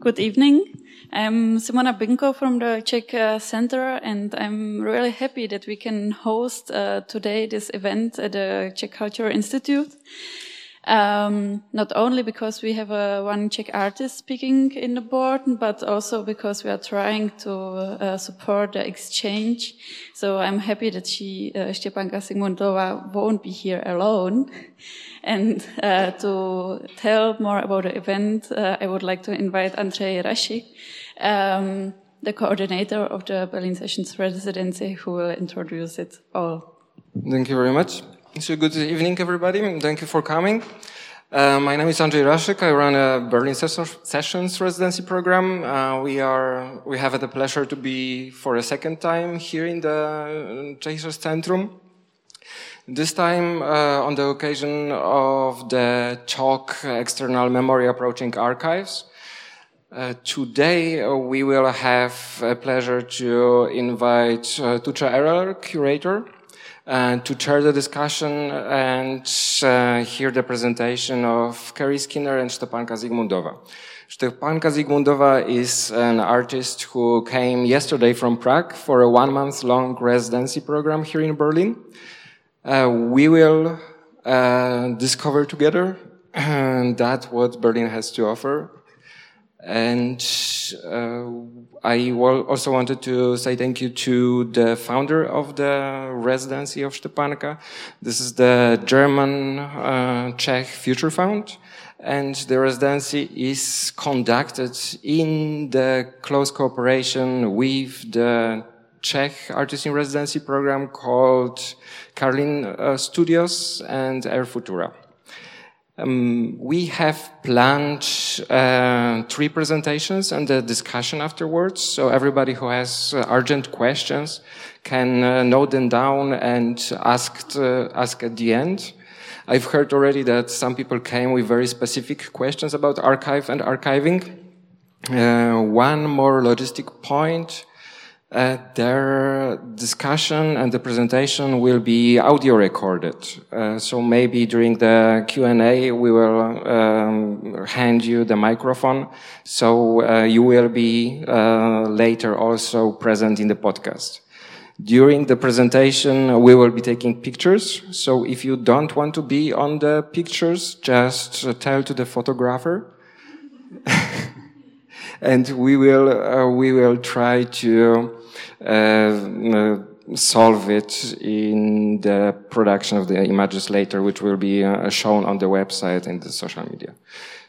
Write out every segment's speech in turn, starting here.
Good evening. I'm Simona Binko from the Czech uh, Center, and I'm really happy that we can host uh, today this event at the Czech Cultural Institute. Um, not only because we have a one Czech artist speaking in the board, but also because we are trying to uh, support the exchange. So I'm happy that she, uh, Stepanka Sigmundova, won't be here alone. And uh, to tell more about the event, uh, I would like to invite Andrzej Raszyk, um, the coordinator of the Berlin Sessions Residency, who will introduce it all. Thank you very much. So good evening, everybody. Thank you for coming. Uh, my name is Andrzej Raszyk. I run a Berlin Sessions residency program. Uh, we are we have the pleasure to be for a second time here in the Czechisch Centrum. This time uh, on the occasion of the talk External Memory Approaching Archives. Uh, today we will have a pleasure to invite uh, Tucha Ereler, curator, and to chair the discussion and uh, hear the presentation of Kerry Skinner and Stepanka Zygmundova. Stepanka Zygmundova is an artist who came yesterday from Prague for a one month long residency program here in Berlin. Uh, we will uh, discover together that what Berlin has to offer and uh, I also wanted to say thank you to the founder of the residency of Stepanka. This is the German uh, Czech Future Fund. And the residency is conducted in the close cooperation with the Czech artist in residency program called Karlin uh, Studios and Air Futura. Um, we have planned uh, three presentations and a discussion afterwards. So everybody who has uh, urgent questions can uh, note them down and ask uh, ask at the end. I've heard already that some people came with very specific questions about archive and archiving. Uh, one more logistic point. Uh, their discussion and the presentation will be audio recorded. Uh, so maybe during the Q&A we will um, hand you the microphone. So uh, you will be uh, later also present in the podcast. During the presentation, we will be taking pictures. So if you don't want to be on the pictures, just tell to the photographer. and we will, uh, we will try to uh, solve it in the production of the images later, which will be uh, shown on the website and the social media.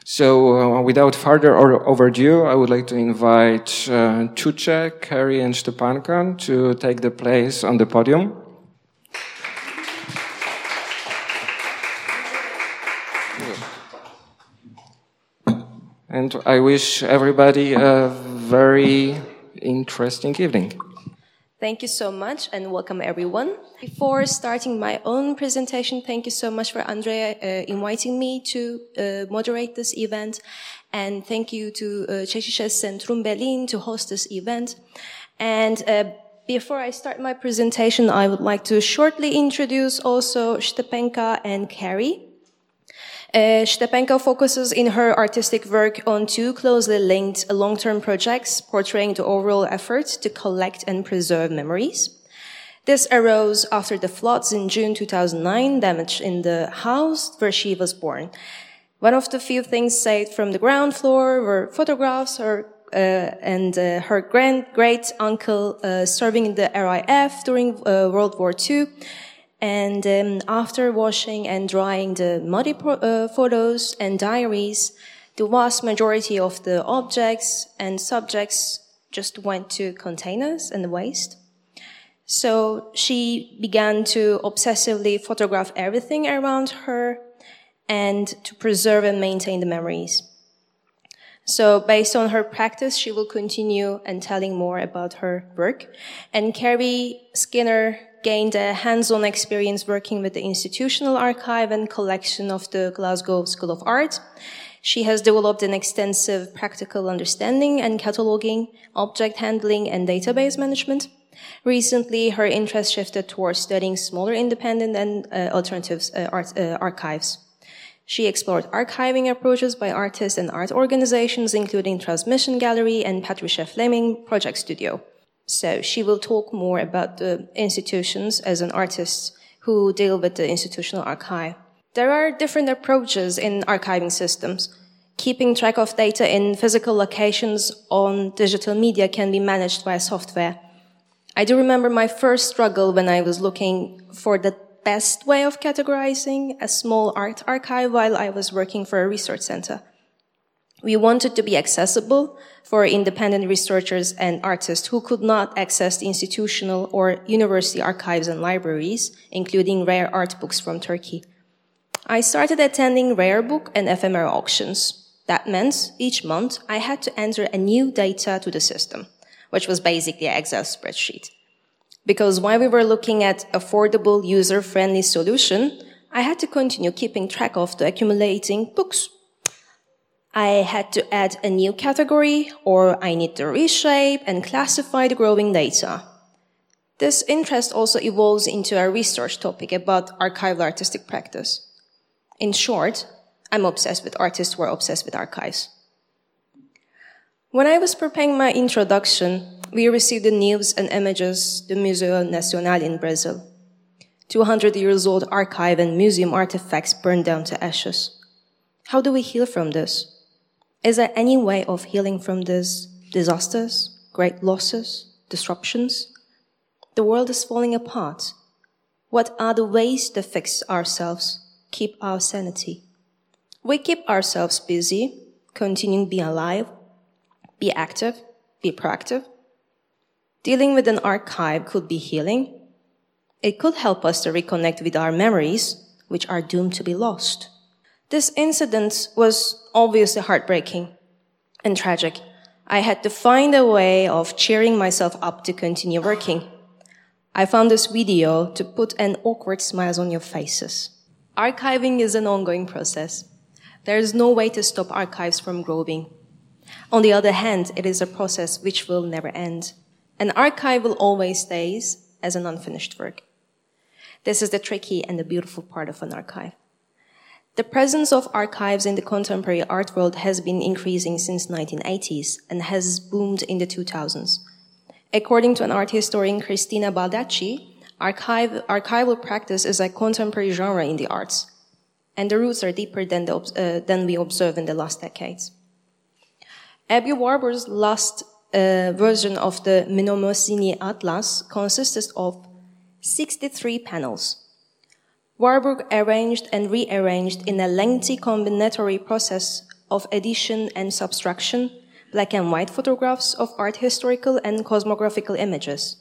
So, uh, without further overdue, I would like to invite uh, Tuche, Kerry, and Stepanka to take the place on the podium. And I wish everybody a very interesting evening. Thank you so much and welcome everyone. Before starting my own presentation, thank you so much for Andrea uh, inviting me to uh, moderate this event. And thank you to uh, Centrum Berlin to host this event. And uh, before I start my presentation, I would like to shortly introduce also Stepanka and Kerry. Uh, Stepanka focuses in her artistic work on two closely linked long-term projects portraying the overall effort to collect and preserve memories. This arose after the floods in June 2009 damaged in the house where she was born. One of the few things saved from the ground floor were photographs or uh, and uh, her grand great uncle uh, serving in the RAF during uh, World War II and um, after washing and drying the muddy uh, photos and diaries, the vast majority of the objects and subjects just went to containers and waste. So she began to obsessively photograph everything around her and to preserve and maintain the memories. So based on her practice, she will continue and telling more about her work. And Carrie Skinner gained a hands-on experience working with the institutional archive and collection of the Glasgow School of Art. She has developed an extensive practical understanding and cataloging, object handling, and database management. Recently, her interest shifted towards studying smaller independent and uh, alternative uh, art, uh, archives. She explored archiving approaches by artists and art organizations, including Transmission Gallery and Patricia Fleming Project Studio. So she will talk more about the institutions as an artist who deal with the institutional archive. There are different approaches in archiving systems. Keeping track of data in physical locations on digital media can be managed by software. I do remember my first struggle when I was looking for the best way of categorizing a small art archive while I was working for a research center. We wanted to be accessible for independent researchers and artists who could not access the institutional or university archives and libraries, including rare art books from Turkey. I started attending rare book and ephemera auctions. That meant each month I had to enter a new data to the system, which was basically an Excel spreadsheet. Because while we were looking at affordable, user-friendly solution, I had to continue keeping track of the accumulating books. I had to add a new category or I need to reshape and classify the growing data. This interest also evolves into a research topic about archival artistic practice. In short, I'm obsessed with artists who are obsessed with archives. When I was preparing my introduction, we received the news and images the Museo Nacional in Brazil. 200 years old archive and museum artifacts burned down to ashes. How do we heal from this? Is there any way of healing from these disasters, great losses, disruptions? The world is falling apart. What are the ways to fix ourselves, keep our sanity? We keep ourselves busy, continuing be alive, be active, be proactive. Dealing with an archive could be healing. It could help us to reconnect with our memories, which are doomed to be lost. This incident was obviously heartbreaking and tragic. I had to find a way of cheering myself up to continue working. I found this video to put an awkward smile on your faces. Archiving is an ongoing process. There is no way to stop archives from growing. On the other hand, it is a process which will never end. An archive will always stays as an unfinished work. This is the tricky and the beautiful part of an archive. The presence of archives in the contemporary art world has been increasing since 1980s and has boomed in the 2000s. According to an art historian, Cristina Baldacci, archive, archival practice is a contemporary genre in the arts, and the roots are deeper than, the, uh, than we observe in the last decades. Aby Warburg's last uh, version of the Mnemosyne Atlas consisted of 63 panels. Warburg arranged and rearranged in a lengthy combinatory process of addition and subtraction black and white photographs of art historical and cosmographical images.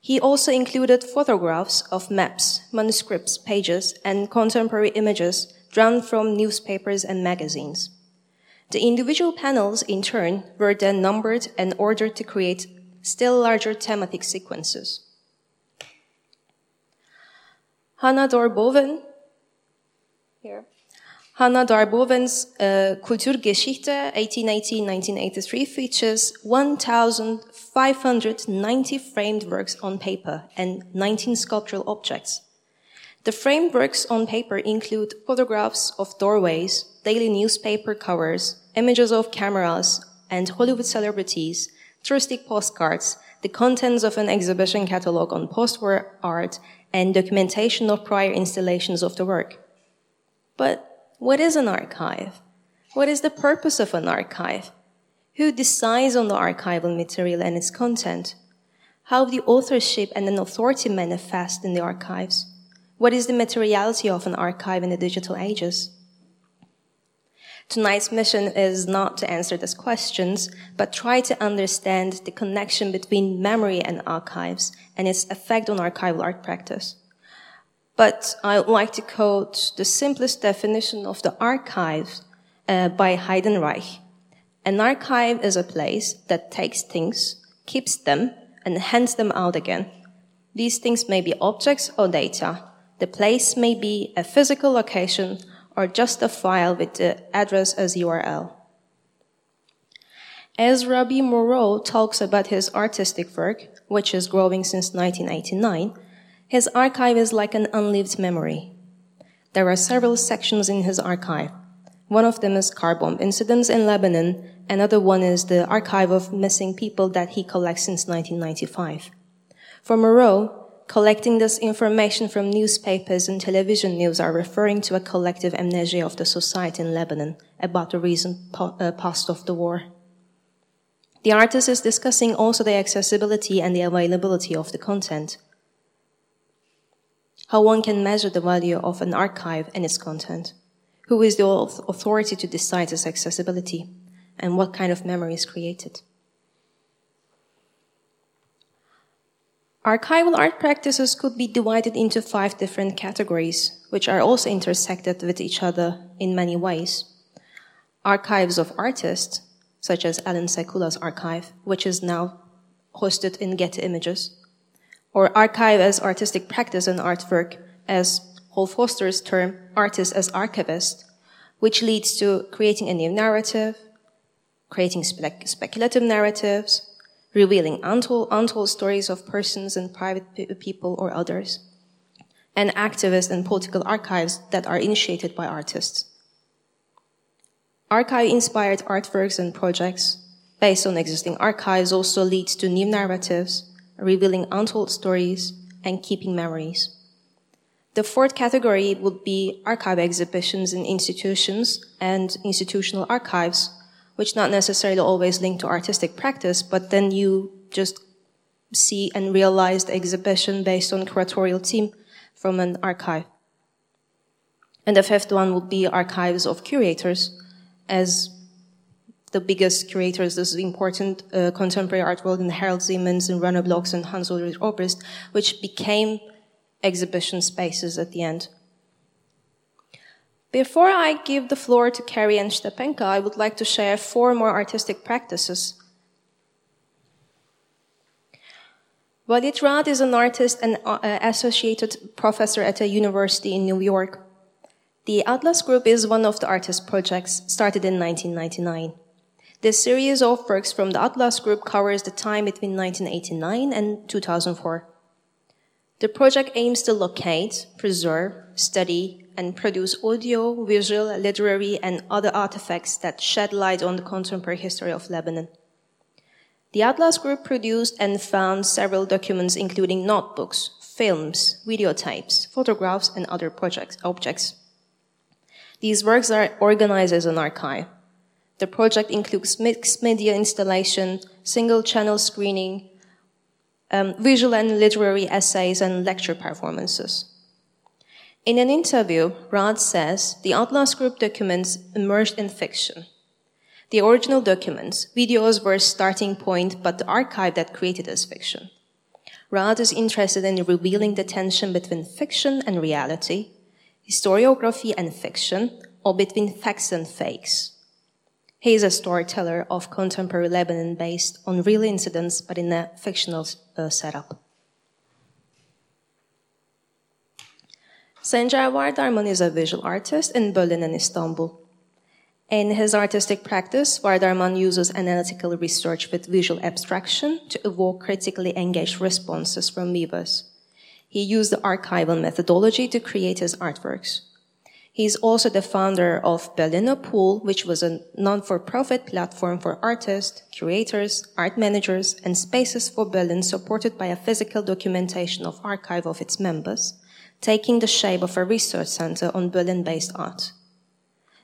He also included photographs of maps, manuscripts, pages, and contemporary images drawn from newspapers and magazines. The individual panels, in turn, were then numbered and ordered to create still larger thematic sequences. Hannah Dorboven, here. Hannah Darboven's uh, Kulturgeschichte 1880-1983 features 1,590 framed works on paper and 19 sculptural objects. The framed works on paper include photographs of doorways, daily newspaper covers, images of cameras and Hollywood celebrities, touristic postcards, the contents of an exhibition catalog on post-war art, and documentation of prior installations of the work. But what is an archive? What is the purpose of an archive? Who decides on the archival material and its content? How the authorship and an authority manifest in the archives? What is the materiality of an archive in the digital ages? Tonight's mission is not to answer these questions, but try to understand the connection between memory and archives and its effect on archival art practice. But I would like to quote the simplest definition of the archive uh, by Heidenreich. An archive is a place that takes things, keeps them, and hands them out again. These things may be objects or data. The place may be a physical location or just a file with the address as URL. As Rabih Mroué talks about his artistic work, which is growing since 1989, his archive is like an unlived memory. There are several sections in his archive. One of them is car bomb incidents in Lebanon. Another one is the archive of missing people that he collects since 1995. For Moreau, collecting this information from newspapers and television news are referring to a collective amnesia of the society in Lebanon about the recent uh, past of the war. The artist is discussing also the accessibility and the availability of the content. How one can measure the value of an archive and its content. Who is the authority to decide its accessibility? And what kind of memory is created? Archival art practices could be divided into five different categories, which are also intersected with each other in many ways. Archives of artists, such as Allan Sekula's archive, which is now hosted in Getty Images, or archive as artistic practice and artwork, as Hal Foster's term, artist as archivist, which leads to creating a new narrative, creating spe- speculative narratives, revealing untold, untold stories of persons and private people or others, and activist and political archives that are initiated by artists. Archive-inspired artworks and projects based on existing archives also leads to new narratives, revealing untold stories and keeping memories. The fourth category would be archive exhibitions in institutions and institutional archives, which not necessarily always link to artistic practice, but then you just see and realize the exhibition based on curatorial team from an archive. And the fifth one would be archives of curators, as the biggest curators, this important uh, contemporary art world in Harald Szeemann and Rainer Blochs and Hans Ulrich Obrist, which became exhibition spaces at the end. Before I give the floor to Carrie and Stepanka, I would like to share four more artistic practices. Walid Raad is an artist and uh, associated professor at a university in New York. The Atlas Group is one of the artist projects started in 1999. This series of works from the Atlas Group covers the time between 1989 and 2004. The project aims to locate, preserve, study, and produce audio, visual, literary, and other artifacts that shed light on the contemporary history of Lebanon. The Atlas Group produced and found several documents, including notebooks, films, videotapes, photographs, and other projects, objects. These works are organized as an archive. The project includes mixed media installation, single channel screening, um, visual and literary essays, and lecture performances. In an interview, Raad says the Atlas Group documents emerged in fiction. The original documents, videos were a starting point, but the archive that created this fiction. Raad is interested in revealing the tension between fiction and reality, historiography and fiction, or between facts and fakes. He is a storyteller of contemporary Lebanon based on real incidents but in a fictional uh, setup. Sencer Vardarman is a visual artist in Berlin and Istanbul. In his artistic practice, Vardarman uses analytical research with visual abstraction to evoke critically engaged responses from viewers. He used the archival methodology to create his artworks. He is also the founder of Berliner Pool, which was a non-for-profit platform for artists, curators, art managers, and spaces for Berlin supported by a physical documentation of archive of its members, taking the shape of a research center on Berlin-based art.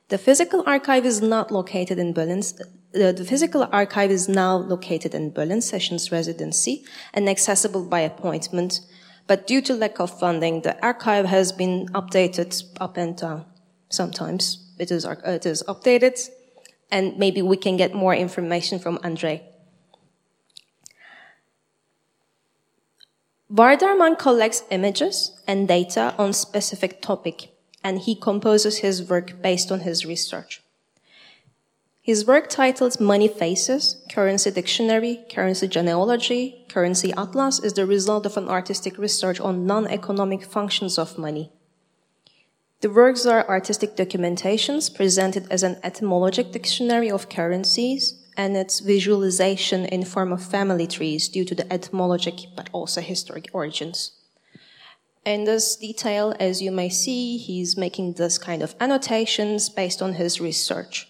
The physical archive is not located in Berlin. The physical archive is now located in Berlin Sessions Residency and accessible by appointment but due to lack of funding, the archive has been updated up and down. Sometimes it is, it is updated, and maybe we can get more information from Andre. Vardarman collects images and data on specific topic, and he composes his work based on his research. His work titled Money Faces, Currency Dictionary, Currency Genealogy, Currency Atlas is the result of an artistic research on non-economic functions of money. The works are artistic documentations presented as an etymologic dictionary of currencies and its visualization in form of family trees due to the etymologic but also historic origins. In this detail, as you may see, he's making this kind of annotations based on his research.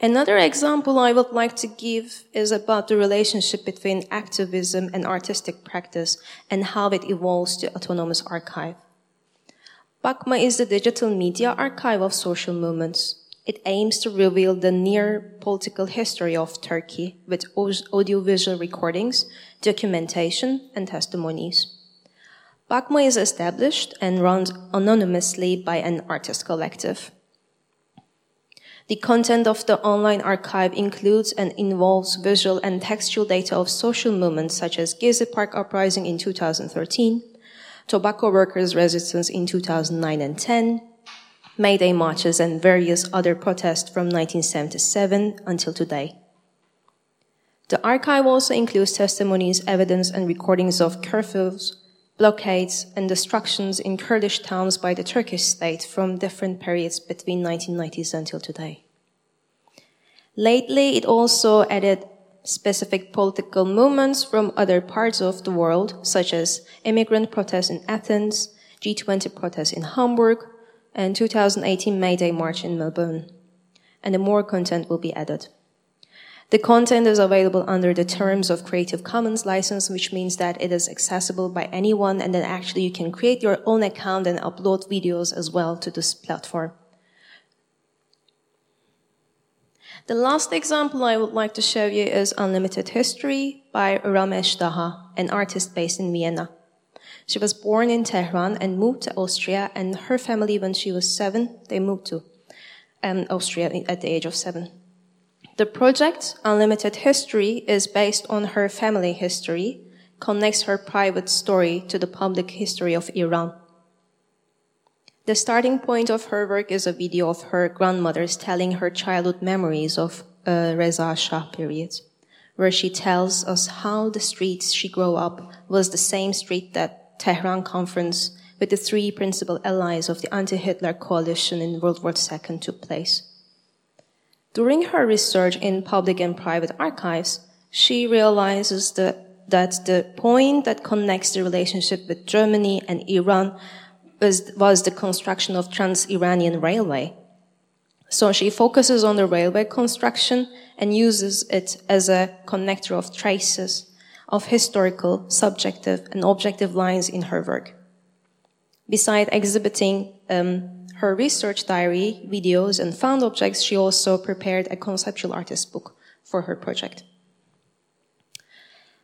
Another example I would like to give is about the relationship between activism and artistic practice and how it evolves to autonomous archive. BAKMA is the digital media archive of social movements. It aims to reveal the near political history of Turkey with audiovisual recordings, documentation, and testimonies. BAKMA is established and run anonymously by an artist collective. The content of the online archive includes and involves visual and textual data of social movements such as Gezi Park uprising in 2013, tobacco workers' resistance in 2009 and 10, May Day marches and various other protests from 1977 until today. The archive also includes testimonies, evidence, and recordings of curfews, blockades, and destructions in Kurdish towns by the Turkish state from different periods between 1990s until today. Lately, it also added specific political movements from other parts of the world, such as immigrant protests in Athens, G20 protests in Hamburg, and 2018 May Day March in Melbourne. And more content will be added. The content is available under the terms of Creative Commons license, which means that it is accessible by anyone and then actually you can create your own account and upload videos as well to this platform. The last example I would like to show you is Unlimited History by Ramesch Daha, an artist based in Vienna. She was born in Tehran and moved to Austria, and her family, when she was seven, they moved to um, Austria at the age of seven. The project, Unlimited History, is based on her family history, connects her private story to the public history of Iran. The starting point of her work is a video of her grandmother's telling her childhood memories of uh, Reza Shah period, where she tells us how the streets she grew up was the same street that Tehran conference with the three principal allies of the anti-Hitler coalition in World War II took place. During her research in public and private archives, she realizes that, that the point that connects the relationship with Germany and Iran was, was the construction of Trans-Iranian Railway. So she focuses on the railway construction and uses it as a connector of traces of historical, subjective, and objective lines in her work. Besides exhibiting um, her research diary, videos, and found objects, she also prepared a conceptual artist book for her project.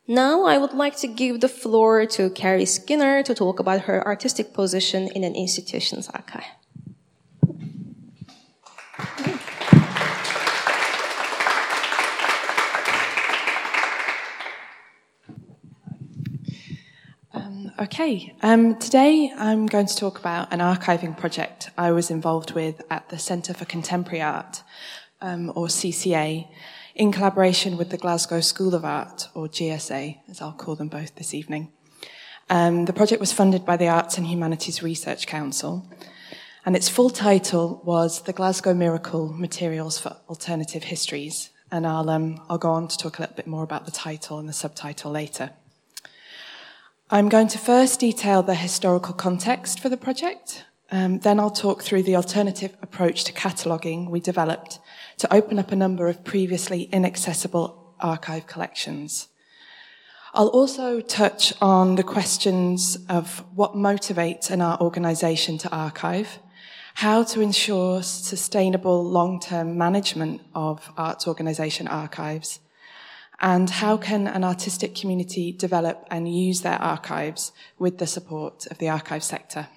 Now I would like to give the floor to Carrie Skinner to talk about her artistic position in an institution's archive. Okay, um, today I'm going to talk about an archiving project I was involved with at the Centre for Contemporary Art, um, or CCA, in collaboration with the Glasgow School of Art, or GSA, as I'll call them both this evening. Um, the project was funded by the Arts and Humanities Research Council, and its full title was The Glasgow Miracle Materials for Alternative Histories. And I'll, um, I'll go on to talk a little bit more about the title and the subtitle later. I'm going to first detail the historical context for the project. Um, then I'll talk through the alternative approach to cataloguing we developed to open up a number of previously inaccessible archive collections. I'll also touch on the questions of what motivates an art organisation to archive, how to ensure sustainable long-term management of arts organisation archives, and how can an artistic community develop and use their archives with the support of the archive sector?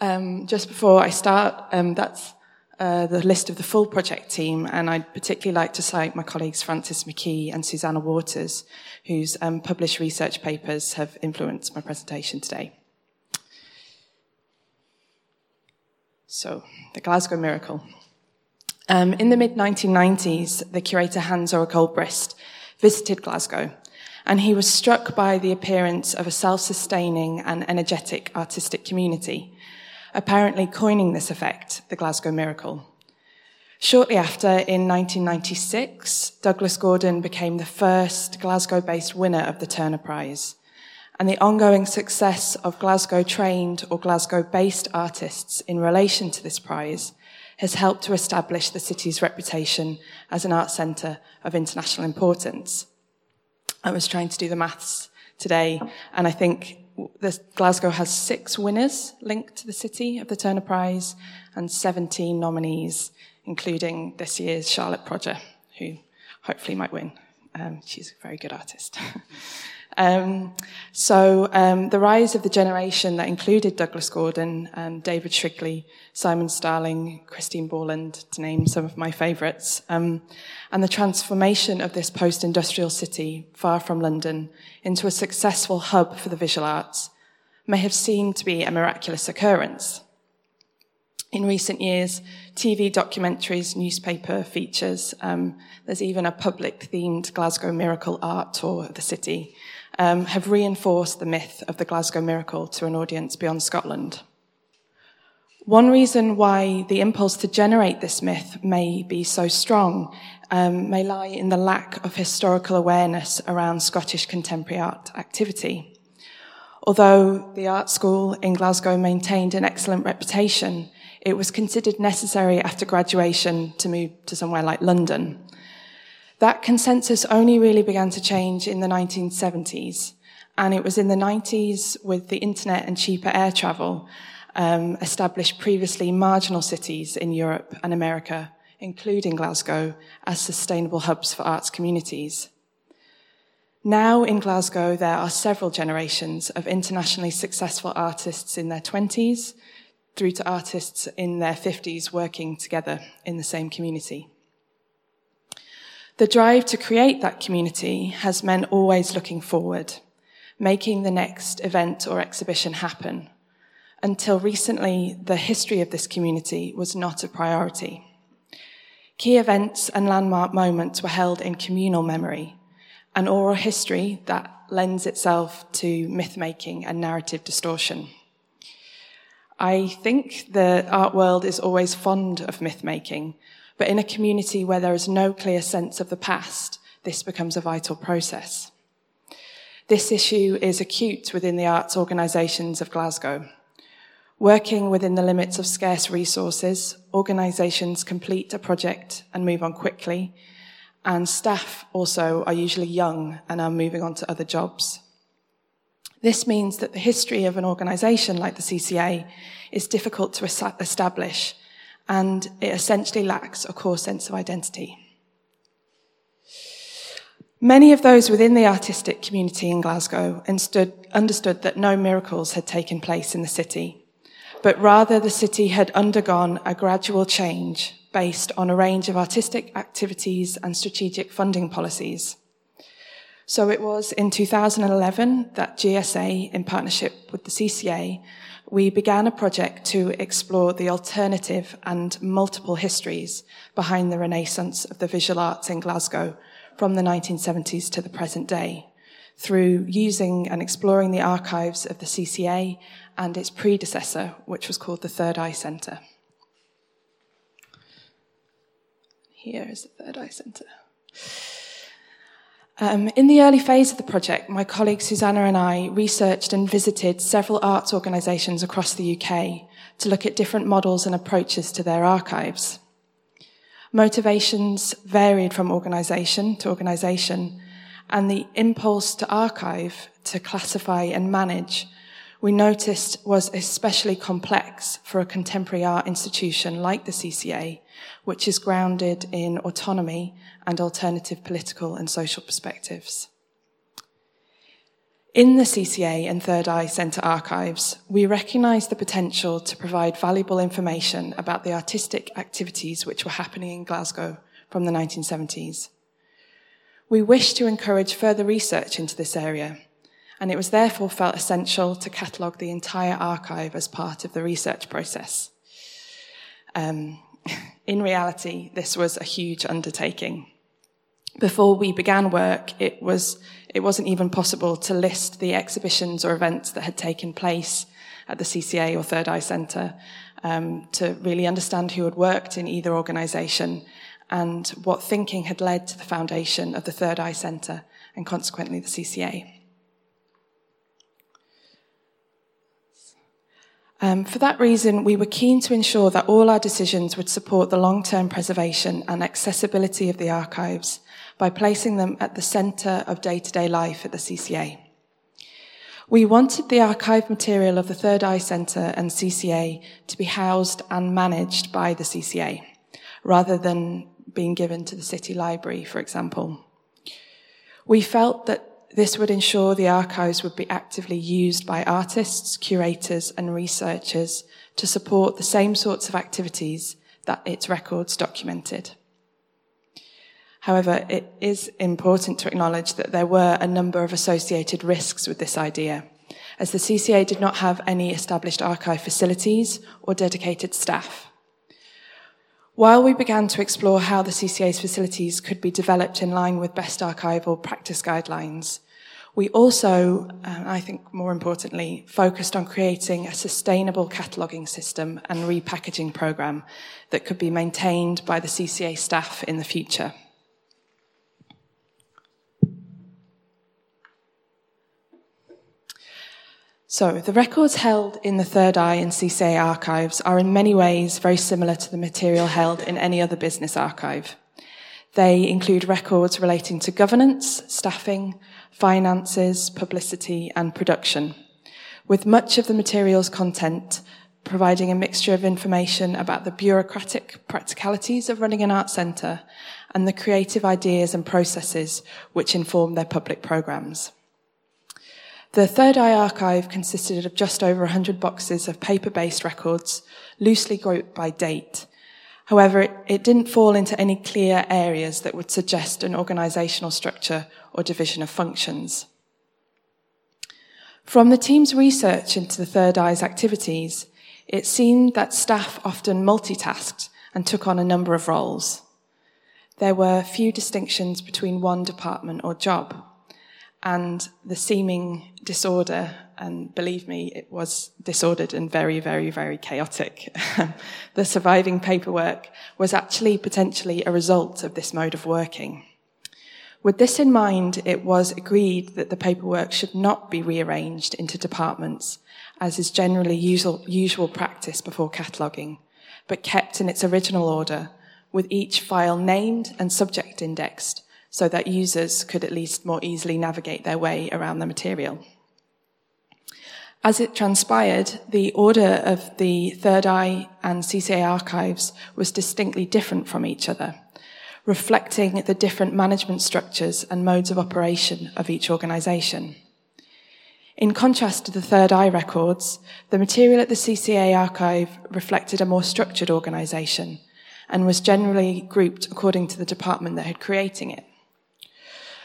Um, just before I start, um, that's uh, the list of the full project team, and I'd particularly like to cite my colleagues Francis McKee and Susanna Waters, whose um, published research papers have influenced my presentation today. So, the Glasgow Miracle. Um, in the mid 1990s, the curator Hans Ulrich Obrist visited Glasgow, and he was struck by the appearance of a self sustaining and energetic artistic community, apparently coining this effect, the Glasgow Miracle. Shortly after, in 1996, Douglas Gordon became the first Glasgow based winner of the Turner Prize. And the ongoing success of Glasgow trained or Glasgow based artists in relation to this prize has helped to establish the city's reputation as an art centre of international importance. I was trying to do the maths today, and I think this, Glasgow has six winners linked to the city of the Turner Prize and 17 nominees including this year's Charlotte Prodger, who hopefully might win. Um, she's a very good artist. um, so um, the rise of the generation that included Douglas Gordon, and David Shrigley, Simon Starling, Christine Borland, to name some of my favourites, um, and the transformation of this post-industrial city far from London into a successful hub for the visual arts may have seemed to be a miraculous occurrence. In recent years, TV documentaries, newspaper features, um, there's even a public themed Glasgow Miracle art tour of the city, um, have reinforced the myth of the Glasgow Miracle to an audience beyond Scotland. One reason why the impulse to generate this myth may be so strong um, may lie in the lack of historical awareness around Scottish contemporary art activity. Although the art school in Glasgow maintained an excellent reputation, it was considered necessary after graduation to move to somewhere like London. That consensus only really began to change in the 1970s, and it was in the 90s with the internet and cheaper air travel um, established previously marginal cities in Europe and America, including Glasgow, as sustainable hubs for arts communities. Now in Glasgow, there are several generations of internationally successful artists in their 20s through to artists in their 50s working together in the same community. The drive to create that community has meant always looking forward, making the next event or exhibition happen. Until recently, the history of this community was not a priority. Key events and landmark moments were held in communal memory, an oral history that lends itself to myth making and narrative distortion. I think the art world is always fond of myth making, but in a community where there is no clear sense of the past, this becomes a vital process. This issue is acute within the arts organisations of Glasgow. Working within the limits of scarce resources, organisations complete a project and move on quickly, and staff also are usually young and are moving on to other jobs. This means that the history of an organisation like the CCA is difficult to establish and it essentially lacks a core sense of identity. Many of those within the artistic community in Glasgow understood, that no miracles had taken place in the city, but rather the city had undergone a gradual change based on a range of artistic activities and strategic funding policies. So it was in 2011 that GSA, in partnership with the CCA, we began a project to explore the alternative and multiple histories behind the renaissance of the visual arts in Glasgow from the 1970s to the present day through using and exploring the archives of the CCA and its predecessor, which was called the Third Eye Centre. Here is the Third Eye Centre. Um, in the early phase of the project, my colleague Susanna and I researched and visited several arts organisations across the UK to look at different models and approaches to their archives. Motivations varied from organisation to organisation, and the impulse to archive, to classify and manage, we noticed was especially complex for a contemporary art institution like the CCA, which is grounded in autonomy and alternative political and social perspectives. In the CCA and Third Eye Centre archives, we recognise the potential to provide valuable information about the artistic activities which were happening in Glasgow from the 1970s. We wish to encourage further research into this area, and it was therefore felt essential to catalogue the entire archive as part of the research process. Um, in reality, this was a huge undertaking before we began work, it was it wasn't even possible to list the exhibitions or events that had taken place at the CCA or Third Eye Centre um, to really understand who had worked in either organisation and what thinking had led to the foundation of the Third Eye Centre and consequently the CCA. Um, for that reason, we were keen to ensure that all our decisions would support the long-term preservation and accessibility of the archives by placing them at the centre of day-to-day life at the CCA. We wanted the archive material of the Third Eye Centre and CCA to be housed and managed by the CCA, rather than being given to the City Library, for example. We felt that this would ensure the archives would be actively used by artists, curators, and researchers to support the same sorts of activities that its records documented. However, it is important to acknowledge that there were a number of associated risks with this idea, as the CCA did not have any established archive facilities or dedicated staff. While we began to explore how the CCA's facilities could be developed in line with best archival practice guidelines, we also, uh, I think more importantly, focused on creating a sustainable cataloguing system and repackaging programme that could be maintained by the CCA staff in the future. So, the records held in the Third Eye and CCA archives are in many ways very similar to the material held in any other business archive. They include records relating to governance, staffing, finances, publicity, and production, with much of the material's content providing a mixture of information about the bureaucratic practicalities of running an art centre and the creative ideas and processes which inform their public programmes. The Third Eye archive consisted of just over 100 boxes of paper based records, loosely grouped by date. However, it, didn't fall into any clear areas that would suggest an organisational structure or division of functions. From the team's research into the Third Eye's activities, it seemed that staff often multitasked and took on a number of roles. There were few distinctions between one department or job and the seeming disorder, and believe me, it was disordered and very, very, very chaotic. the surviving paperwork was actually potentially a result of this mode of working. With this in mind, it was agreed that the paperwork should not be rearranged into departments, as is generally usual, usual practice before cataloguing, but kept in its original order, with each file named and subject indexed so that users could at least more easily navigate their way around the material. As it transpired, the order of the Third Eye and CCA archives was distinctly different from each other, reflecting the different management structures and modes of operation of each organisation. In contrast to the Third Eye records, the material at the CCA archive reflected a more structured organisation and was generally grouped according to the department that had creating it.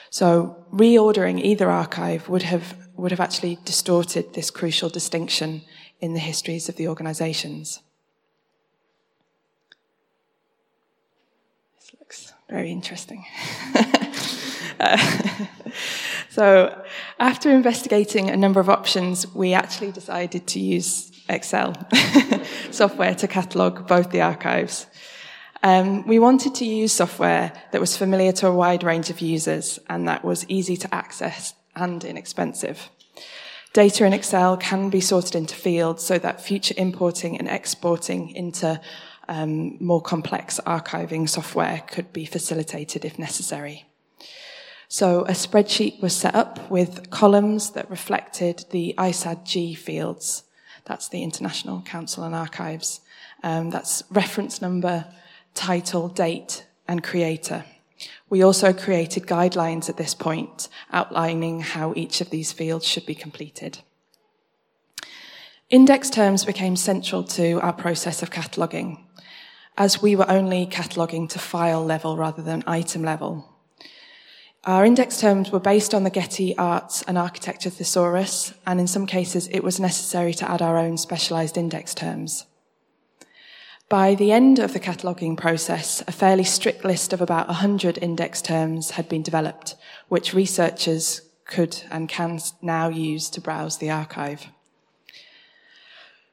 So reordering either archive would have, would have actually distorted this crucial distinction in the histories of the organizations. This looks very interesting. uh, so after investigating a number of options, we actually decided to use Excel software to catalogue both the archives. Um, we wanted to use software that was familiar to a wide range of users and that was easy to access and inexpensive. Data in Excel can be sorted into fields so that future importing and exporting into um, more complex archiving software could be facilitated if necessary. So a spreadsheet was set up with columns that reflected the ISAD-G fields. That's the International Council on Archives. Um, that's reference number, title, date, and creator. We also created guidelines at this point outlining how each of these fields should be completed. Index terms became central to our process of cataloguing, as we were only cataloguing to file level rather than item level. Our index terms were based on the Getty Arts and Architecture Thesaurus, and in some cases it was necessary to add our own specialised index terms. By the end of the cataloguing process, a fairly strict list of about 100 index terms had been developed, which researchers could and can now use to browse the archive.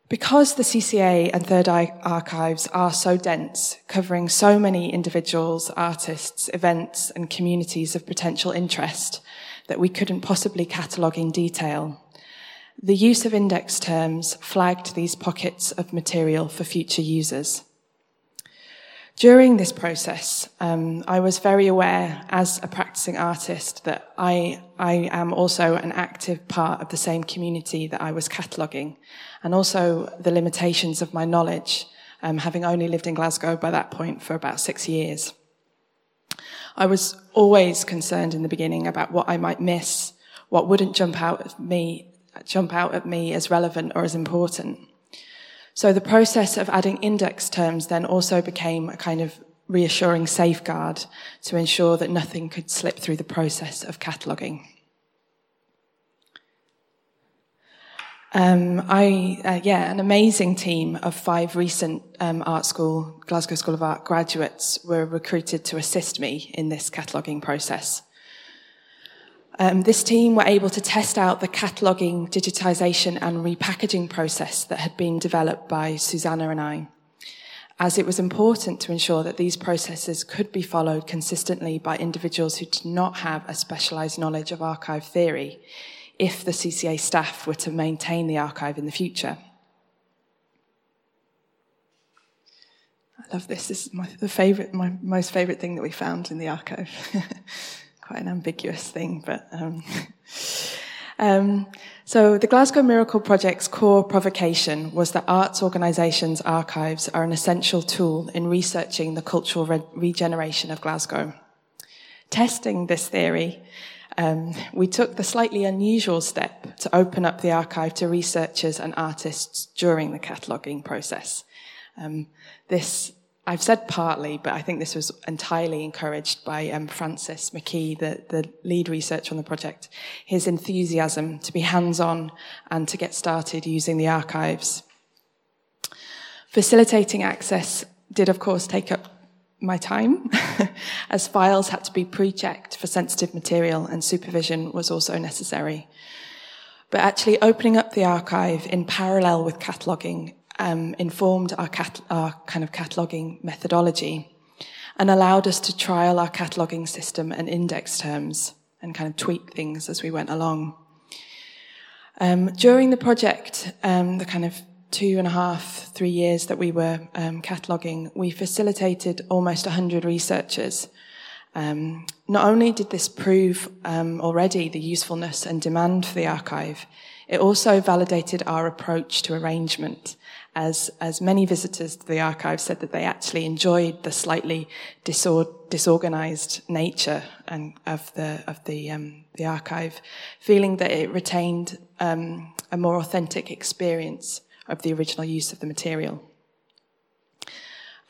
Because the CCA and Third Eye archives are so dense, covering so many individuals, artists, events, and communities of potential interest that we couldn't possibly catalogue in detail, the use of index terms flagged these pockets of material for future users. During this process, um, I was very aware as a practicing artist that I, I am also an active part of the same community that I was cataloguing, and also the limitations of my knowledge, um, having only lived in Glasgow by that point for about six years. I was always concerned in the beginning about what I might miss, what wouldn't jump out at me, jump out at me as relevant or as important. So the process of adding index terms then also became a kind of reassuring safeguard to ensure that nothing could slip through the process of cataloguing. Um, I, uh, yeah, an amazing team of five recent um, art school, Glasgow School of Art graduates were recruited to assist me in this cataloguing process. Um, this team were able to test out the cataloguing, digitisation and repackaging process that had been developed by Susanna and I, as it was important to ensure that these processes could be followed consistently by individuals who did not have a specialised knowledge of archive theory if the CCA staff were to maintain the archive in the future. I love this. This is my, the favorite, my most favorite thing that we found in the archive. quite an ambiguous thing, but. Um, um, so, the Glasgow Miracle Project's core provocation was that arts organisations' archives are an essential tool in researching the cultural re- regeneration of Glasgow. Testing this theory, um, we took the slightly unusual step to open up the archive to researchers and artists during the cataloguing process. Um, this I've said partly, but I think this was entirely encouraged by um, Francis McKee, the, the lead researcher on the project. His enthusiasm to be hands-on and to get started using the archives. Facilitating access did, of course, take up my time, as files had to be pre-checked for sensitive material and supervision was also necessary. But actually opening up the archive in parallel with cataloguing um, informed our, cat- our kind of cataloguing methodology and allowed us to trial our cataloguing system and index terms and kind of tweak things as we went along. Um, during the project, um, the kind of two and a half, three years that we were um, cataloguing, we facilitated almost 100 researchers. Um, not only did this prove um, already the usefulness and demand for the archive, it also validated our approach to arrangement as, as many visitors to the archive said that they actually enjoyed the slightly disor- disorganized nature and of the, of the, um, the archive, feeling that it retained um, a more authentic experience of the original use of the material.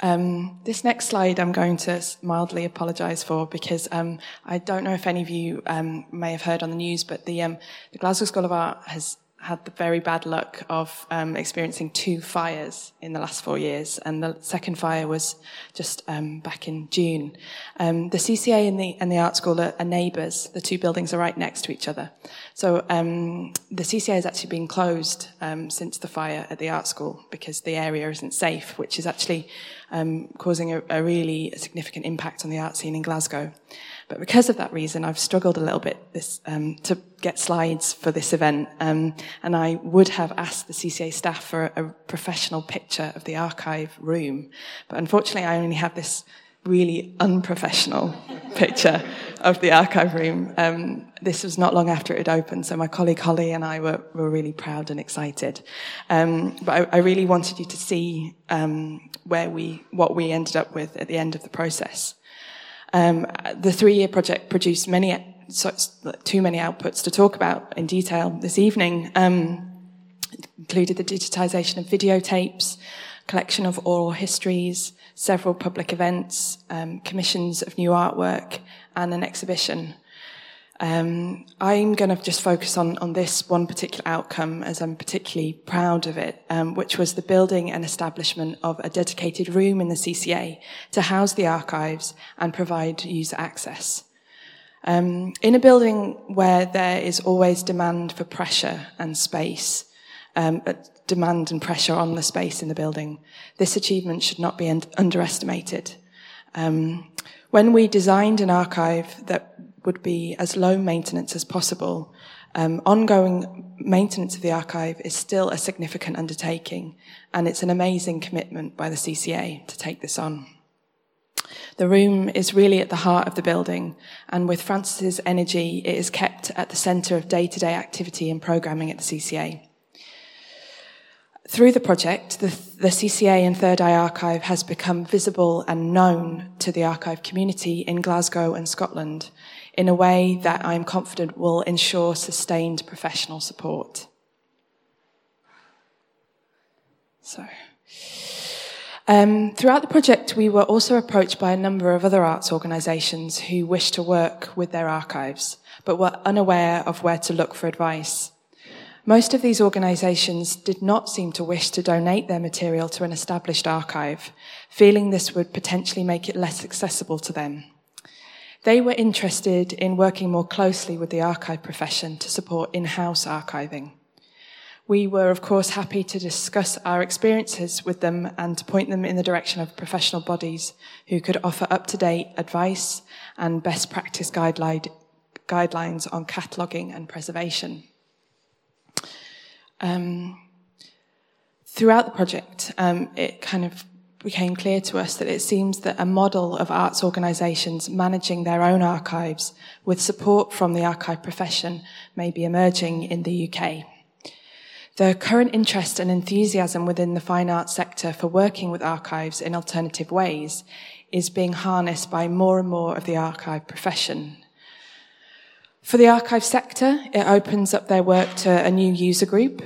Um, this next slide I'm going to mildly apologise for because um, I don't know if any of you um, may have heard on the news, but the, um, the Glasgow School of Art has had the very bad luck of um, experiencing two fires in the last four years, and the second fire was just um, back in June. Um, the CCA and the and the art school are, are, neighbours. The two buildings are right next to each other. So um, the CCA has actually been closed um, since the fire at the art school because the area isn't safe, which is actually um, causing a, a really significant impact on the art scene in Glasgow. But because of that reason, I've struggled a little bit this, um, to get slides for this event. Um, and I would have asked the CCA staff for a, a, professional picture of the archive room. But unfortunately, I only have this really unprofessional picture of the archive room. Um, this was not long after it had opened, so my colleague Holly and I were, were really proud and excited. Um, but I, I, really wanted you to see um, where we, what we ended up with at the end of the process. Um, the three-year project produced many, too many outputs to talk about in detail this evening. Um, included the digitization of videotapes, collection of oral histories, several public events, um, commissions of new artwork, and an exhibition. Um, I'm going to just focus on, on this one particular outcome as I'm particularly proud of it, um, which was the building and establishment of a dedicated room in the CCA to house the archives and provide user access. Um, in a building where there is always demand for pressure and space, um, demand and pressure on the space in the building. This achievement should not be un- underestimated. Um, when we designed an archive that would be as low maintenance as possible, um, ongoing maintenance of the archive is still a significant undertaking, and it's an amazing commitment by the CCA to take this on. The room is really at the heart of the building, and with Francis's energy, it is kept at the centre of day to day activity and programming at the CCA. Through the project, the, the, CCA and Third Eye Archive has become visible and known to the archive community in Glasgow and Scotland in a way that I'm confident will ensure sustained professional support. So. Um, throughout the project, we were also approached by a number of other arts organisations who wished to work with their archives, but were unaware of where to look for advice. Most of these organisations did not seem to wish to donate their material to an established archive, feeling this would potentially make it less accessible to them. They were interested in working more closely with the archive profession to support in-house archiving. We were, of course, happy to discuss our experiences with them and to point them in the direction of professional bodies who could offer up to date advice and best practice guideline, guidelines on cataloguing and preservation. Um, throughout the project, um, it kind of became clear to us that it seems that a model of arts organisations managing their own archives with support from the archive profession may be emerging in the UK. The current interest and enthusiasm within the fine arts sector for working with archives in alternative ways is being harnessed by more and more of the archive profession. For the archive sector, it opens up their work to a new user group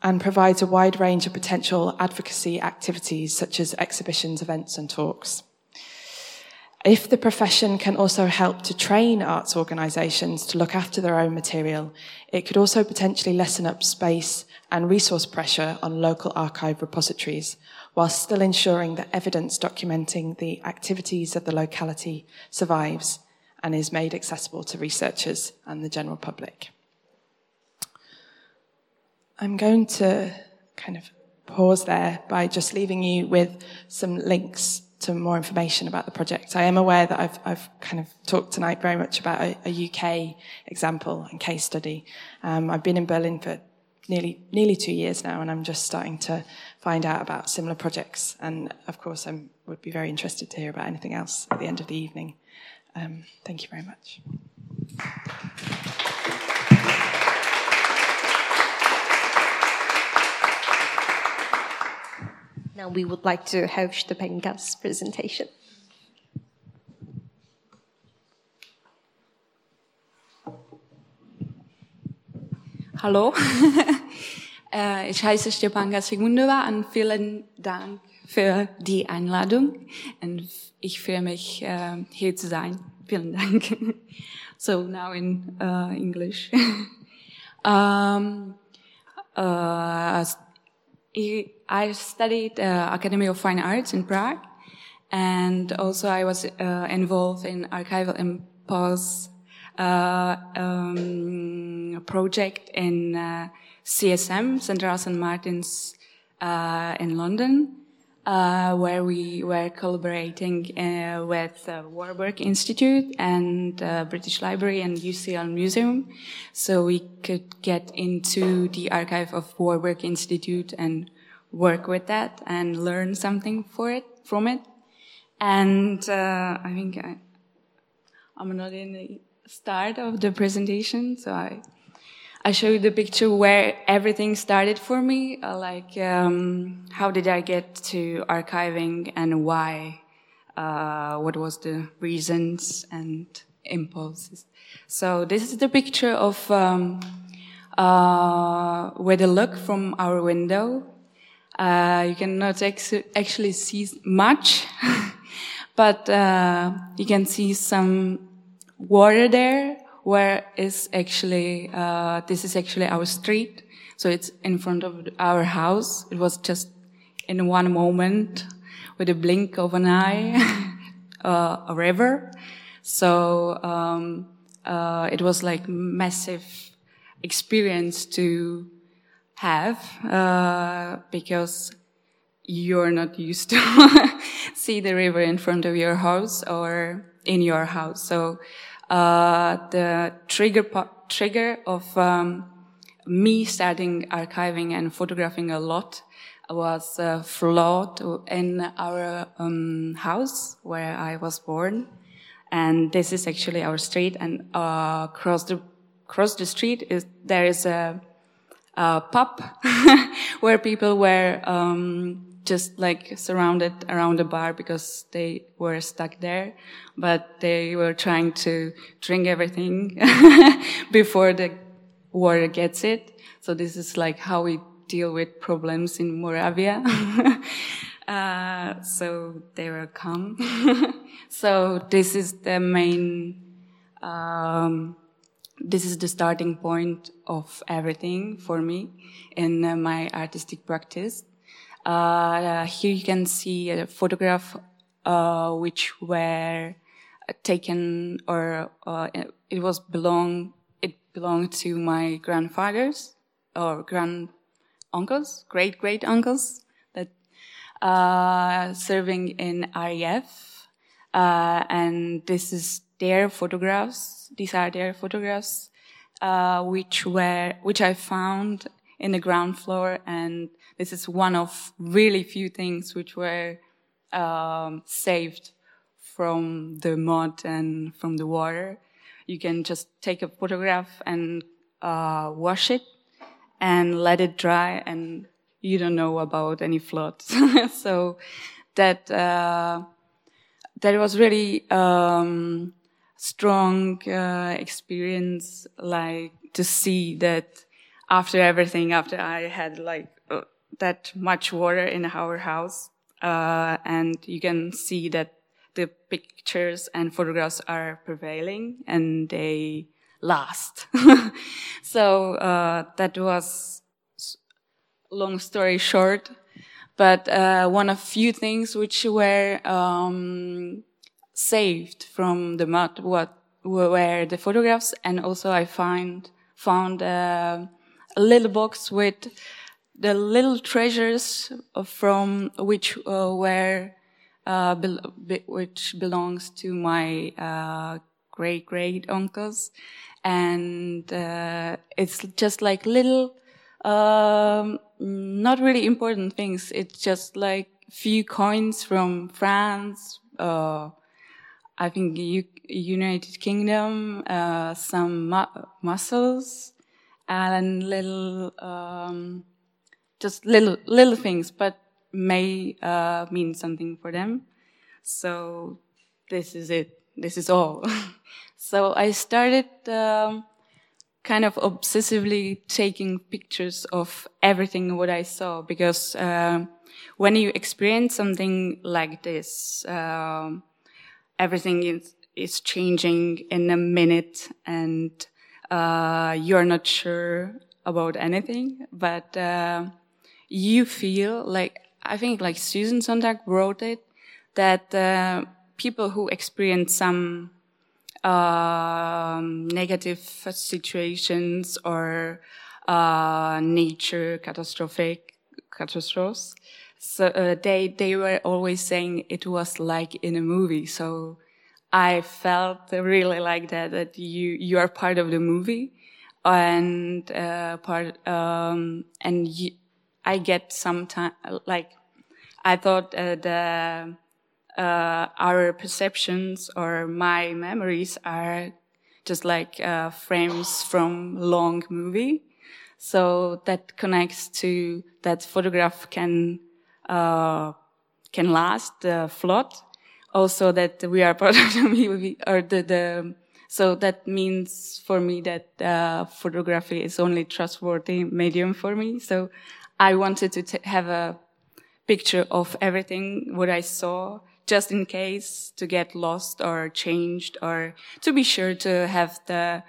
and provides a wide range of potential advocacy activities such as exhibitions, events and talks. If the profession can also help to train arts organisations to look after their own material, it could also potentially lessen up space and resource pressure on local archive repositories, while still ensuring that evidence documenting the activities of the locality survives and is made accessible to researchers and the general public. I'm going to kind of pause there by just leaving you with some links to more information about the project. I am aware that I've, I've kind of talked tonight very much about a, a UK example and case study. Um, I've been in Berlin for nearly nearly two years now, and I'm just starting to find out about similar projects. And of course, I would be very interested to hear about anything else at the end of the evening. Um, thank you very much. Now we would like to have Stepanka's presentation. Hallo, äh, ich heiße Stepanka Sigmundova und vielen Dank für die Einladung. Und ich fühle mich uh, hier zu sein. Vielen Dank. so now in uh, English. um, uh, I studied uh, Academy of Fine Arts in Prague, and also I was uh, involved in archival impulse uh, um, project in CSM, Central St. Martin's in London, uh, where we were collaborating with Warburg Institute and British Library and UCL Museum, so we could get into the archive of Warburg Institute and work with that and learn something for it from it. And uh, I think I, I'm not in the start of the presentation, so I I show you the picture where everything started for me. Uh, like um, how did I get to archiving and why? Uh, what was the reasons and impulses? So this is the picture of um, uh, where the look from our window uh, you cannot actually see much, but uh, you can see some water there where is actually, uh, this is actually our street. So it's in front of our house. It was just in one moment with a blink of an eye, uh, a river. So, um, uh, it was like massive experience to have uh, because you're not used to see the river in front of your house or in your house. So the trigger trigger of um, me starting archiving and photographing a lot was a flood in our um, house where I was born, and this is actually our street. And uh, across the across the street is there is a, a pub where people were um, just like surrounded around the bar because they were stuck there, but they were trying to drink everything before the water gets it. So this is like how we deal with problems in Moravia. uh, so they were calm. so this is the main, um, this is the starting point of everything for me in uh, my artistic practice. Uh, here you can see a photograph uh, which were taken or uh, it was belong it belonged to my grandfathers or grand uncles, great great uncles that uh, serving in RAF, uh, and this is their photographs. These are their photographs, uh, which were which I found in the ground floor, and this is one of really few things which were um, saved from the mud and from the water. You can just take a photograph and uh, wash it and let it dry, and you don't know about any floods. so that uh, that was really um, strong uh, experience, like to see that after everything, after I had like uh, that much water in our house, uh, and you can see that the pictures and photographs are prevailing and they last. so uh, that was long story short, but uh, one of few things which were um, saved from the mud what were the photographs, and also I find found uh, a little box with the little treasures from which uh, were uh, be which belongs to my uh, great great uncles, and uh, it's just like little, um, not really important things. It's just like few coins from France. Uh, I think U United Kingdom, uh, some mu mussels, and little, um, just little little things, but may uh, mean something for them. So this is it. This is all. so I started um, kind of obsessively taking pictures of everything what I saw because uh, when you experience something like this, uh, everything is is changing in a minute and uh, you're not sure about anything, but uh, you feel like I think like Susan Sontag wrote it that uh, people who experience some um, negative situations or uh, nature catastrophic catastrophes, so uh, they they were always saying it was like in a movie. So I felt really like that that you you are part of the movie and uh, part um, and you, I get some time, like, I thought uh, the, uh, our perceptions or my memories are just like uh, frames from long movie. So that connects to that photograph can, uh, can last the flood. Also that we are part of the movie or the, the so that means for me that uh, photography is only trustworthy medium for me. So I wanted to have a picture of everything what I saw just in case to get lost or changed or to be sure to have the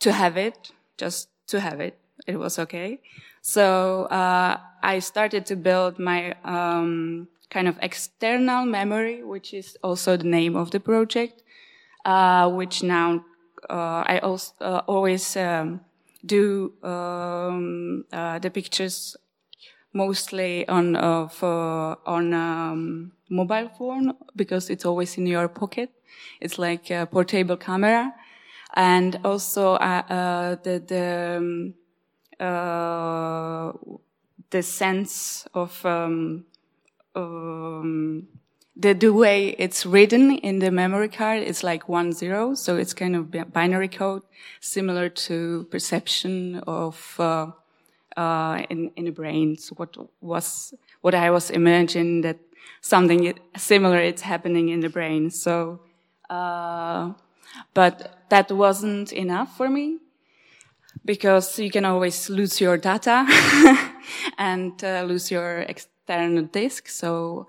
to have it just to have it it was okay so uh, i started to build my um, kind of external memory which is also the name of the project uh, which now uh, i also uh, always um, do um, uh, the pictures mostly on uh, for on um, mobile phone because it's always in your pocket. It's like a portable camera, and also uh, the the um, uh, the sense of um, the, the way it's written in the memory card is like one zero, so it's kind of binary code, similar to perception of uh, uh, in in the brain. So what was what I was imagining that something similar is happening in the brain. So, uh, but that wasn't enough for me because you can always lose your data and uh, lose your external disk. So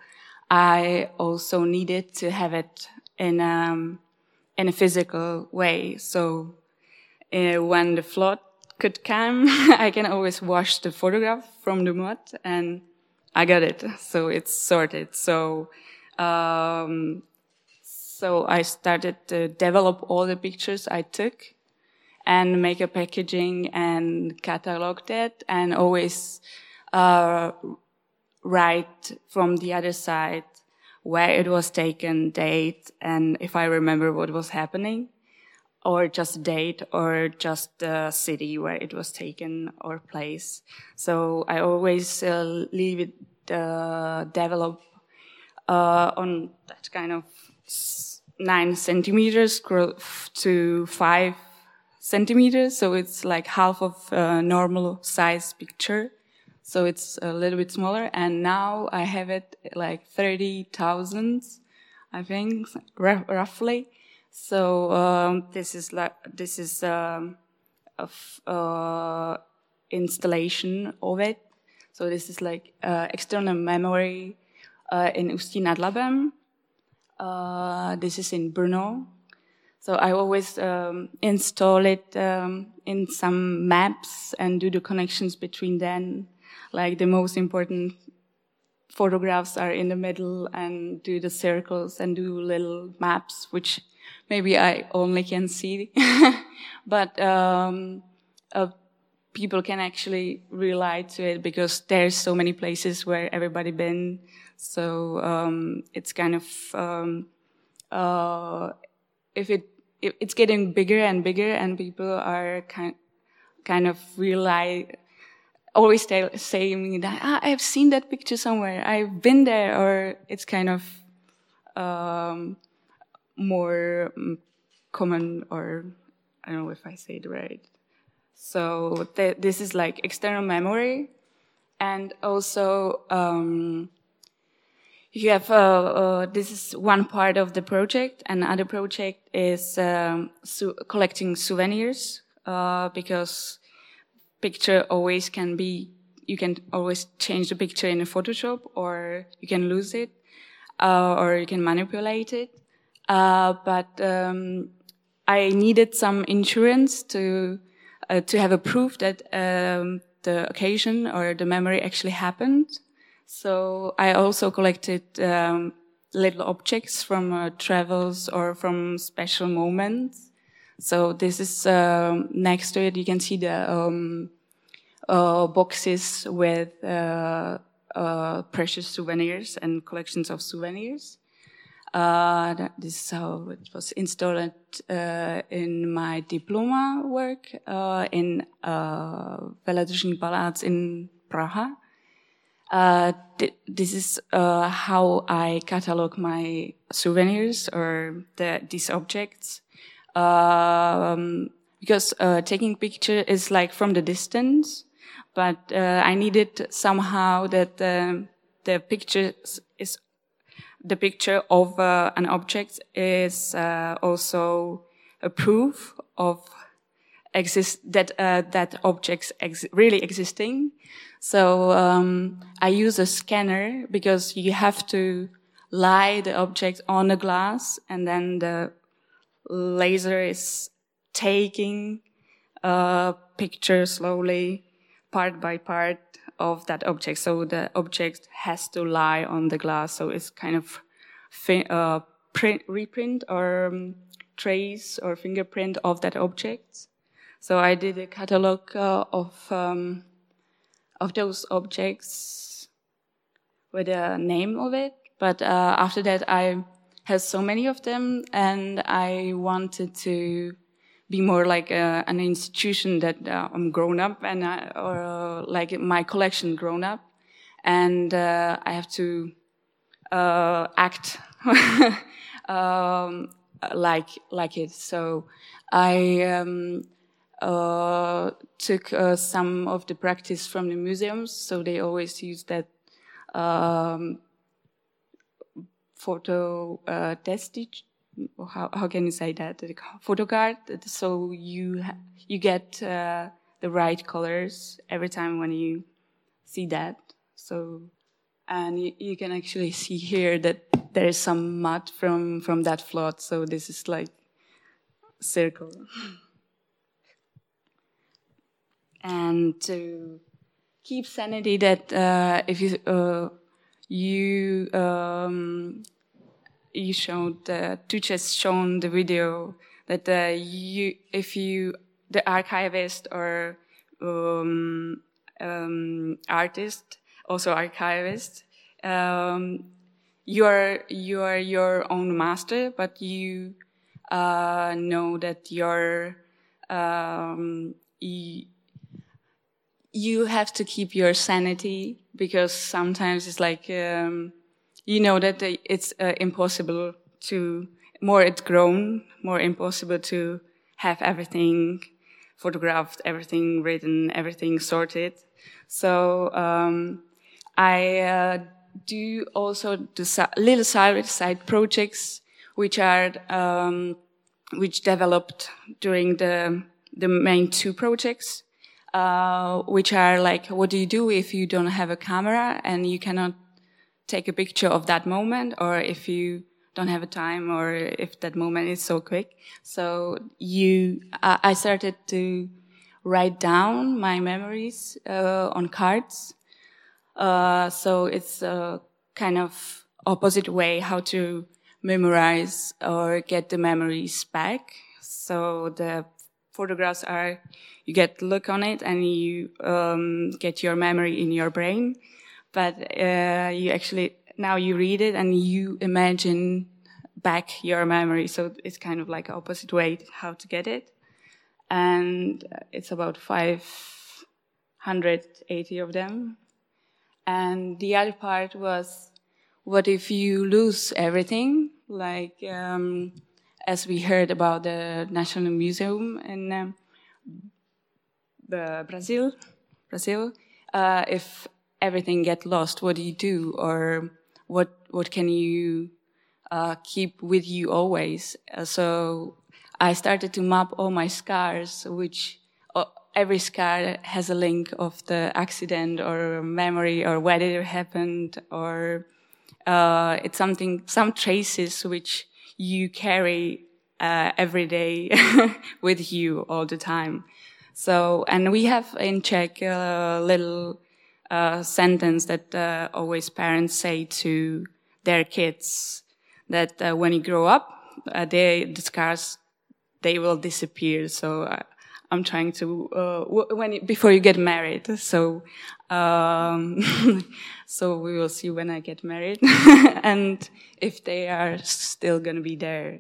I also needed to have it in um, in a physical way. So uh, when the flood could come, I can always wash the photograph from the mud, and I got it. So it's sorted. So um, so I started to develop all the pictures I took and make a packaging and catalog that and always uh, write from the other side where it was taken, date, and if I remember what was happening, or just date, or just the city where it was taken or place. So I always uh, leave it uh, develop uh, on that kind of nine centimeters to five centimeters. So it's like half of a normal size picture. So it's a little bit smaller. And now I have it like 30,000, I think, roughly. So, um, this is like, this is, um, a uh, installation of it. So this is like, uh, external memory, uh, in Ústí nad Labem. Uh, this is in Brno. So I always um, install it um, in some maps and do the connections between them like the most important photographs are in the middle and do the circles and do little maps, which maybe I only can see, but um, uh, people can actually relate to it because there's so many places where everybody been. So um, it's kind of um, uh, if it it's getting bigger and bigger, and people are kind kind of realize always tell, saying that ah, I've seen that picture somewhere, I've been there, or it's kind of um, more um, common, or I don't know if I say it right. So th this is like external memory, and also um, you have uh, uh, this is one part of the project. Another project is um, su collecting souvenirs uh, because picture always can be, you can always change the picture in a Photoshop or you can lose it, uh, or you can manipulate it. Uh, but, um, I needed some insurance to, uh, to have a proof that, um, the occasion or the memory actually happened. So I also collected, um, little objects from uh, travels or from special moments so this is um, next to it. You can see the um, uh, boxes with uh, uh, precious souvenirs and collections of souvenirs. Uh, this is how it was installed uh, in my diploma work uh, in uh, Veletržní Palác in Praha. Th this is how I catalog my souvenirs or the, these objects um, because uh, taking picture is like from the distance, but uh, I needed somehow that the picture is the picture of uh, an object is uh, also a proof of exist that uh, that objects ex really existing. So um, I use a scanner because you have to lie the object on the glass and then the laser is taking a picture slowly, part by part of that object. So the object has to lie on the glass. So it's kind of uh, print, reprint or um, trace or fingerprint of that object. So I did a catalog uh, of um, of those objects with a name of it. But uh, after that, I had so many of them, and I wanted to be more like a, an institution that uh, I'm grown up and I, or uh, like my collection grown up, and uh, I have to uh, act um, like like it. So I um, uh, took uh, some of the practice from the museums. So they always use that um, photo uh, testage how, how can you say that? The photo card so you you get uh, the right colors every time when you see that. So and you, you, can actually see here that there is some mud from from that flood so this is like circle. And to keep sanity that uh, if you uh, you um, you showed, uh, Tuches shown the video that uh, you, if you, the archivist or um, um, artist, also archivist, um, you are you are your own master, but you uh, know that you're um, you, you have to keep your sanity because sometimes it's like um, you know that it's uh, impossible to more it's grown, more impossible to have everything photographed, everything written, everything sorted. So um, I uh, do also the little side side projects which are um, which developed during the the main two projects, uh, which are like what do you do if you don't have a camera and you cannot take a picture of that moment or if you don't have a time or if that moment is so quick. So you, I started to write down my memories uh, on cards. Uh, so it's a kind of opposite way how to memorize or get the memories back. So the photographs are, you get look on it and you um, get your memory in your brain but uh, you actually now you read it and you imagine back your memory. So it's kind of like opposite way how to get it, and it's about 580 of them. And the other part was, what if you lose everything? Like um, as we heard about the National Museum in um, Brazil, Brazil. Uh, if everything get lost, what do you do, or what what can you uh, keep with you always? Uh, so I started to map all my scars, which uh, every scar has a link of the accident or memory or where it happened, or uh, it's something some traces which you carry uh, every day with you all the time. So, and we have in Czech a little uh, sentence that uh, always parents say to their kids that uh, when you grow up, uh, they the scars they will disappear. So uh, I'm trying to uh, when before you get married. So um, so we will see when I get married and if they are still going to be there.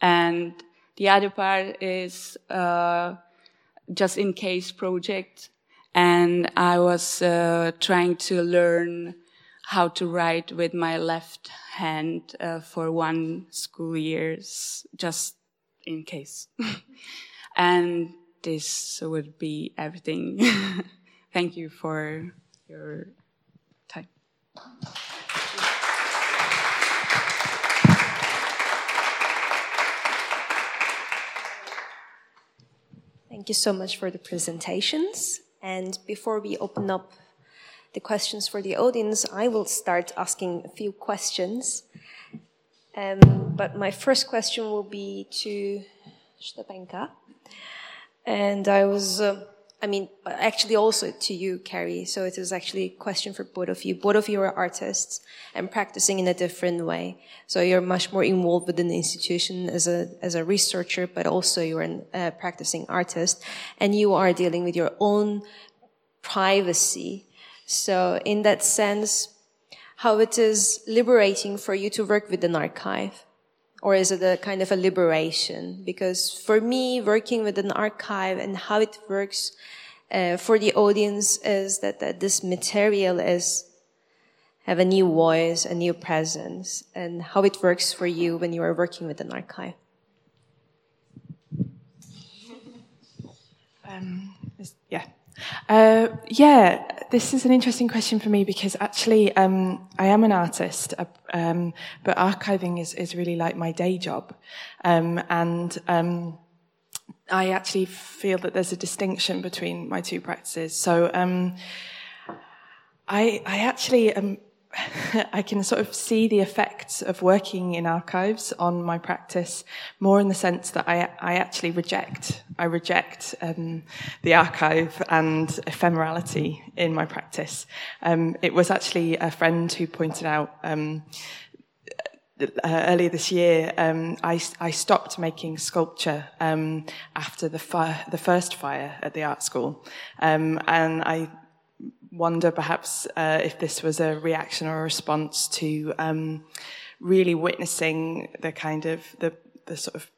And the other part is just in case project and I was uh, trying to learn how to write with my left hand uh, for one school years, just in case. and this would be everything. Thank you for your time. Thank you so much for the presentations. And before we open up the questions for the audience, I will start asking a few questions. Um, but my first question will be to Stepanka. And I was uh, I mean, actually also to you, Carrie. So it is actually a question for both of you. Both of you are artists and practicing in a different way. So you're much more involved within the institution as a, as a researcher, but also you're a practicing artist and you are dealing with your own privacy. So in that sense, how it is liberating for you to work with an archive or is it a kind of a liberation? Because for me, working with an archive and how it works uh, for the audience is that, that this material is have a new voice, a new presence, and how it works for you when you are working with an archive. Um, yeah. Uh, yeah, this is an interesting question for me because actually um, I am an artist, uh, um, but archiving is, is really like my day job. Um, and um, I actually feel that there's a distinction between my two practices. So um, I, I actually am I can sort of see the effects of working in archives on my practice more in the sense that I, I actually reject, I reject um, the archive and ephemerality in my practice. Um, it was actually a friend who pointed out um, uh, earlier this year, um, I, I, stopped making sculpture um, after the fire, the first fire at the art school, um, and I wonder perhaps uh, if this was a reaction or a response to um, really witnessing the kind of the, the sort of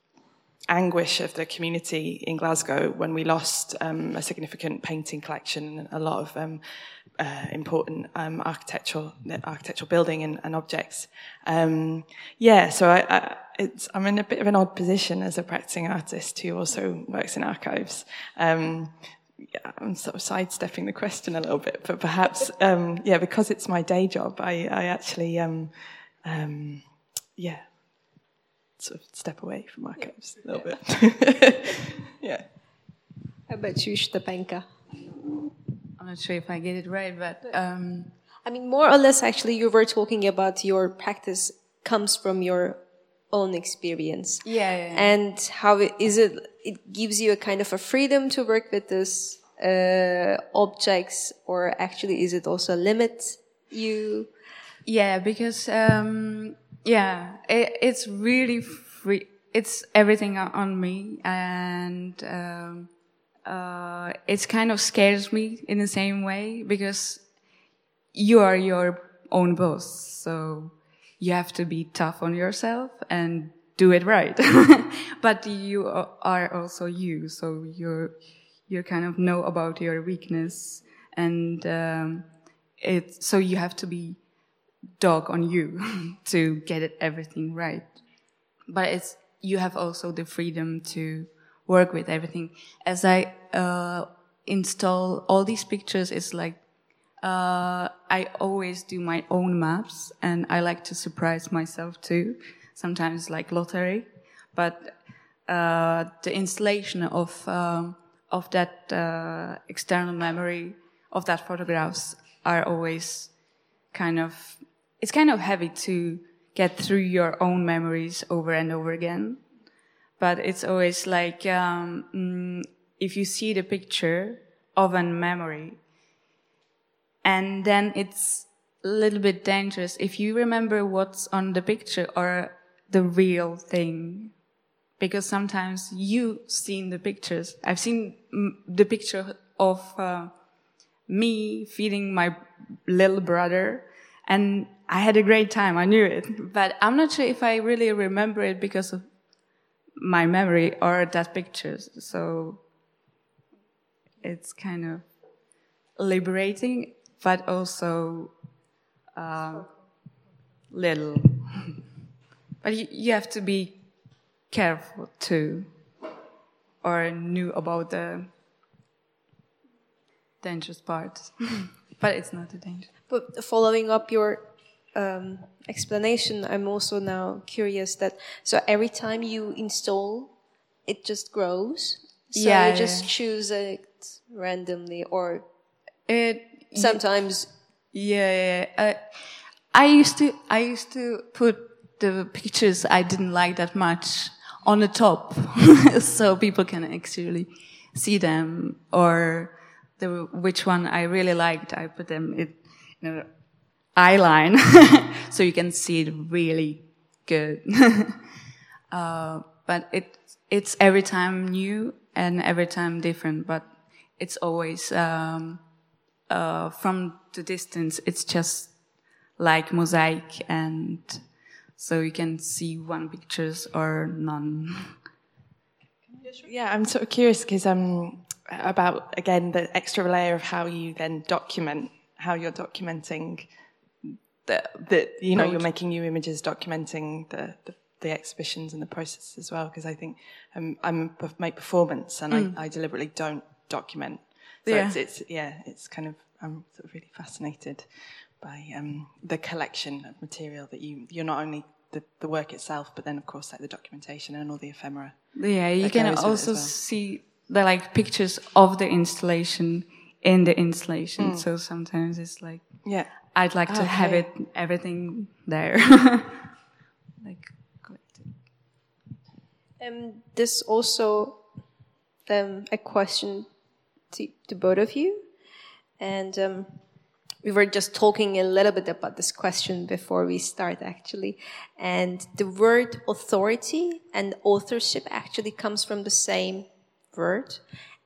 anguish of the community in Glasgow when we lost um, a significant painting collection and a lot of um, uh, important um, architectural architectural building and, and objects. Um, yeah, so I, I'm in a bit of an odd position as a practicing artist who also works in archives. Yeah, I'm sort of sidestepping the question a little bit, but perhaps, um, yeah, because it's my day job, I, I actually, um, um, yeah, sort of step away from archives yeah. a little yeah. bit. yeah. How about you, Stepanka? I'm not sure if I get it right, but. Um, I mean, more or less, actually, you were talking about your practice comes from your own experience. Yeah, yeah, yeah. And how it, is it, it gives you a kind of a freedom to work with this, uh, objects or actually is it also limit you? Yeah, because, um, yeah, it, it's really free. It's everything on me and, um, uh, it kind of scares me in the same way because you are your own boss. So, you have to be tough on yourself and do it right. but you are also you, so you're you kind of know about your weakness, and um, it so you have to be dog on you to get it everything right. But it's you have also the freedom to work with everything. As I uh, install all these pictures, it's like uh, I always do my own maps and I like to surprise myself too. Sometimes like lottery, but uh, the installation of um, of that uh, external memory of that photographs are always kind of it's kind of heavy to get through your own memories over and over again. But it's always like um, mm, if you see the picture of a memory and then it's a little bit dangerous if you remember what's on the picture or the real thing. Because sometimes you've seen the pictures. I've seen the picture of uh, me feeding my little brother and I had a great time. I knew it. But I'm not sure if I really remember it because of my memory or that picture. So it's kind of liberating but also uh, little. but you, you have to be careful too, or knew about the dangerous parts. but it's not a danger. But following up your um, explanation, I'm also now curious that so every time you install, it just grows. So yeah, you just yeah. choose it randomly, or it sometimes. Yeah, yeah. I used to, I used to put the pictures I didn't like that much on the top, so people can actually see them or the, which one I really liked. I put them in, an eye line so you can see it really good. uh, but it, it's every time new and every time different, but it's always, um, uh, from the distance, it's just like mosaic and so you can see one pictures or none. Yeah, I'm sort of curious because um, about again the extra layer of how you then document how you're documenting that that you know you're making new images documenting the, the, the exhibitions and the process as well because I think um, I'm make performance and mm. I, I, deliberately don't document so yeah. It's, it's, yeah it's kind of I'm sort of really fascinated by um, the collection of material that you you're not only the, the work itself but then of course like the documentation and all the ephemera yeah you can also well. see the like pictures of the installation in the installation. Mm. So sometimes it's like, yeah, I'd like to have it everything there. like collected. Um, this also um, a question to, to both of you, and um, we were just talking a little bit about this question before we start actually, and the word authority and authorship actually comes from the same word.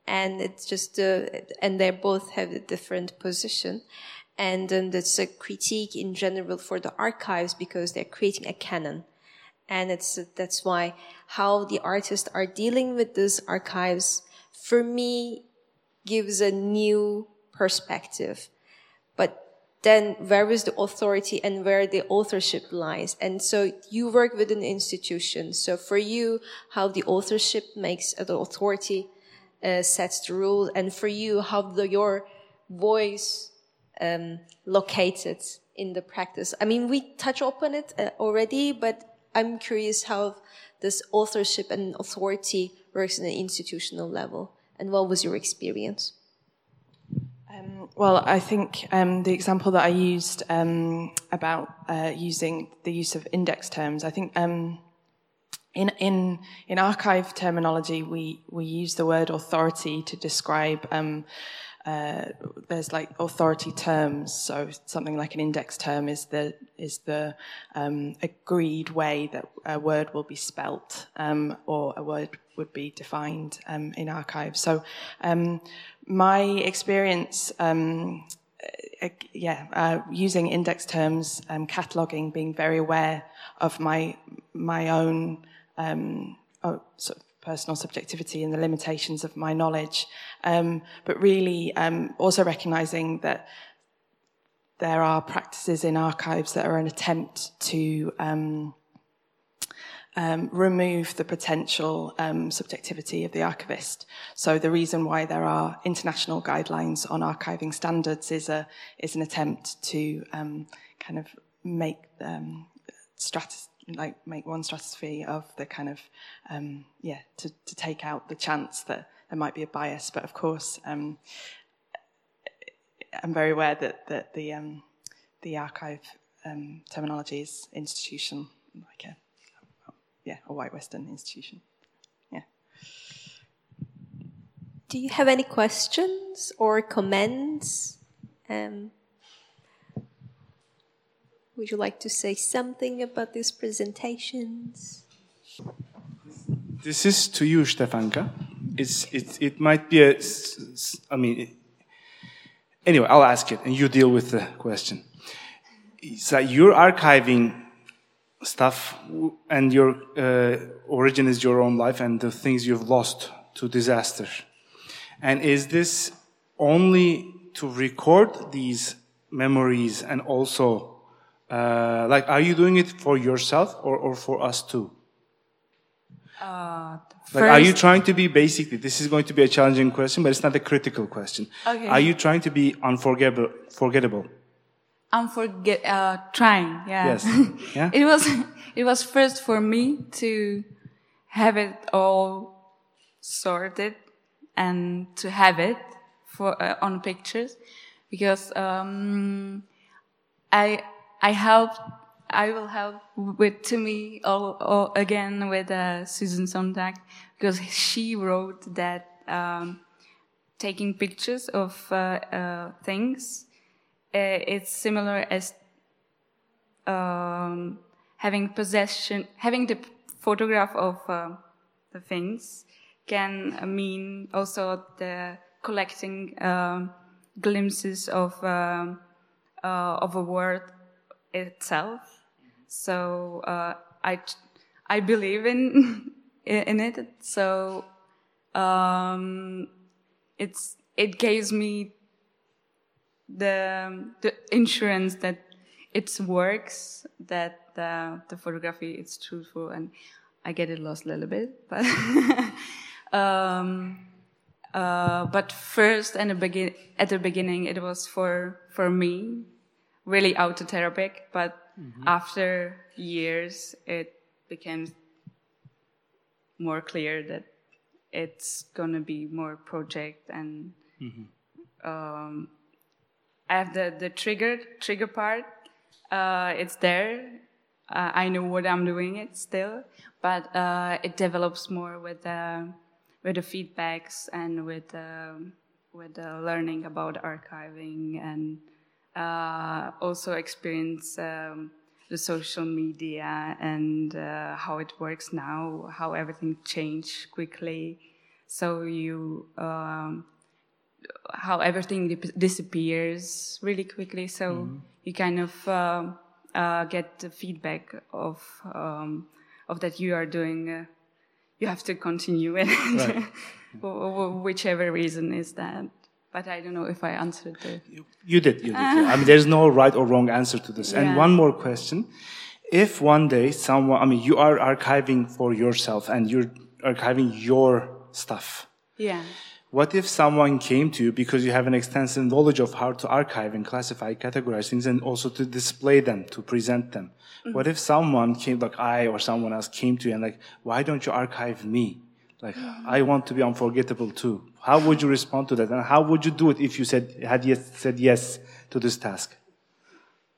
And it's just uh, and they both have a different position. And then there's a critique in general for the archives because they're creating a canon. And it's that's why how the artists are dealing with these archives for me gives a new perspective. But then where is the authority and where the authorship lies? And so you work with an institution. So for you how the authorship makes the authority uh, sets the rule, and for you, how the, your voice um, located in the practice. I mean, we touch upon it uh, already, but I'm curious how this authorship and authority works in an institutional level, and what was your experience? Um, well, I think um, the example that I used um, about uh, using the use of index terms, I think um, in, in, in archive terminology, we, we use the word authority to describe, um, uh, there's like authority terms. So something like an index term is the, is the um, agreed way that a word will be spelt um, or a word would be defined um, in archives. So um, my experience, um, uh, yeah, uh, using index terms, um, cataloging, being very aware of my my own oh, sort of personal subjectivity and the limitations of my knowledge, um, but really um, also recognizing that there are practices in archives that are an attempt to um, um remove the potential um, subjectivity of the archivist. So the reason why there are international guidelines on archiving standards is a is an attempt to um, kind of make um, strategies like make one stratosphere of the kind of um, yeah to, to take out the chance that there might be a bias. But of course um, I'm very aware that that the um, the archive um, terminology is institution like a yeah a white western institution. Yeah. Do you have any questions or comments? Um, would you like to say something about these presentations? This is to you, Stepanka. It's, it, it might be a, I mean, anyway, I'll ask it and you deal with the question. So you're archiving stuff and your uh, origin is your own life and the things you've lost to disaster. And is this only to record these memories and also uh, like, are you doing it for yourself or, or for us too? Uh, like, are you trying to be basically? This is going to be a challenging question, but it's not a critical question. Okay. Are you trying to be unforgettable? Forgettable. Unforget. Uh, trying. Yeah. Yes. Yeah. it was. It was first for me to have it all sorted and to have it for uh, on pictures because um, I I help. I will help with Timmy all, all again with uh, Susan Sontag because she wrote that um, taking pictures of uh, uh, things, uh, it's similar as um, having possession, having the photograph of uh, the things can mean also the collecting um, glimpses of um, uh, of a world itself. So uh, I I believe in in it. So um, it's it gives me the the insurance that it works, that the, the photography is truthful, and I get it lost a little bit, but. um, uh, but first, and begin, at the beginning, it was for for me, really autotherapic. But mm-hmm. after years, it became more clear that it's gonna be more project and mm-hmm. um, I have the the trigger trigger part. Uh, it's there. Uh, I know what I'm doing it still, but uh, it develops more with the with the feedbacks and with um, with the learning about archiving and uh, also experience um, the social media and uh, how it works now, how everything changed quickly. So you um, how everything dip- disappears really quickly. So mm-hmm. you kind of uh, uh, get the feedback of um, of that you are doing uh, you have to continue it, right. whichever reason is that. But I don't know if I answered the. You, you did. You did. I mean, there's no right or wrong answer to this. Yeah. And one more question: If one day someone, I mean, you are archiving for yourself and you're archiving your stuff. Yeah. What if someone came to you because you have an extensive knowledge of how to archive and classify, categorize things, and also to display them, to present them? Mm-hmm. What if someone came, like I or someone else came to you and like, why don't you archive me? Like. I want to be unforgettable too. How would you respond to that? And how would you do it if you said, had yes, said yes to this task?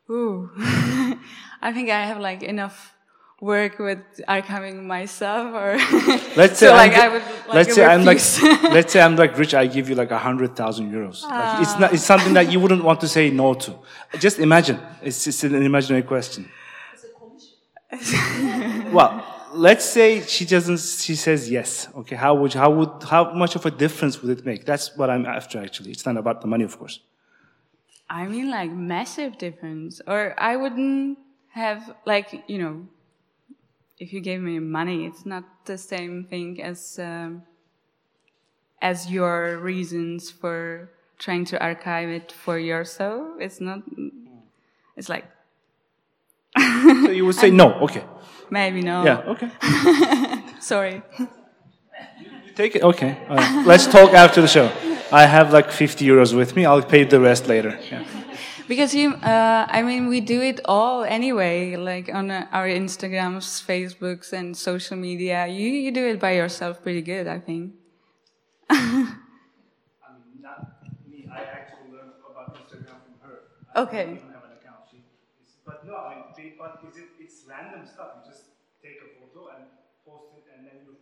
Ooh. I think I have like enough work with archiving myself or let's say so like I would like let's say I'm like let's say I'm like rich I give you like a hundred thousand euros like ah. it's not it's something that you wouldn't want to say no to just imagine it's just an imaginary question well let's say she doesn't she says yes okay how would how would how much of a difference would it make that's what I'm after actually it's not about the money of course I mean like massive difference or I wouldn't have like you know if you gave me money, it's not the same thing as um, as your reasons for trying to archive it for yourself. It's not. It's like. So you would say no. Okay. Maybe no. Yeah. Okay. Sorry. You, take it. Okay. Right. Let's talk after the show. I have like 50 euros with me. I'll pay the rest later. Yeah. Because you, uh, I mean, we do it all anyway, like on uh, our Instagrams, Facebooks, and social media. You you do it by yourself pretty good, I think. I mean, not me. I actually learned about Instagram from her. I okay. I don't have an account. She, but no, I mean, they, but is it, it's random stuff. You just take a photo and post it, and then you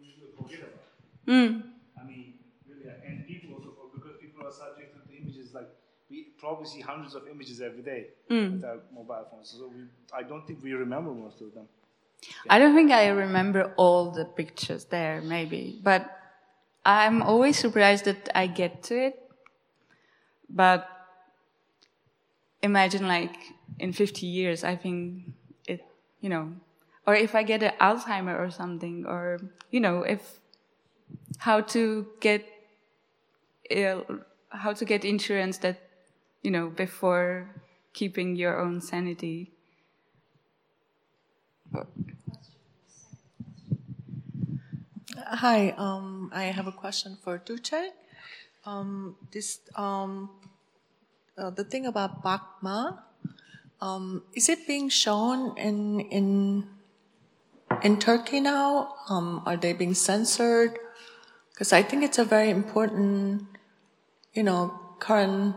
you, you forget about it. Mm. I mean, really, and people also because people are subject to the images like we probably see hundreds of images every day mm. with our mobile phones. So we, I don't think we remember most of them. Yeah. I don't think I remember all the pictures there, maybe, but I'm always surprised that I get to it. But imagine, like in 50 years, I think it, you know, or if I get an Alzheimer or something, or you know, if how to get ill, how to get insurance that you know, before keeping your own sanity. Hi, um, I have a question for Tuğçe. Um, this um, uh, the thing about Bakma, um, is it being shown in in in Turkey now? Um, are they being censored? Because I think it's a very important, you know, current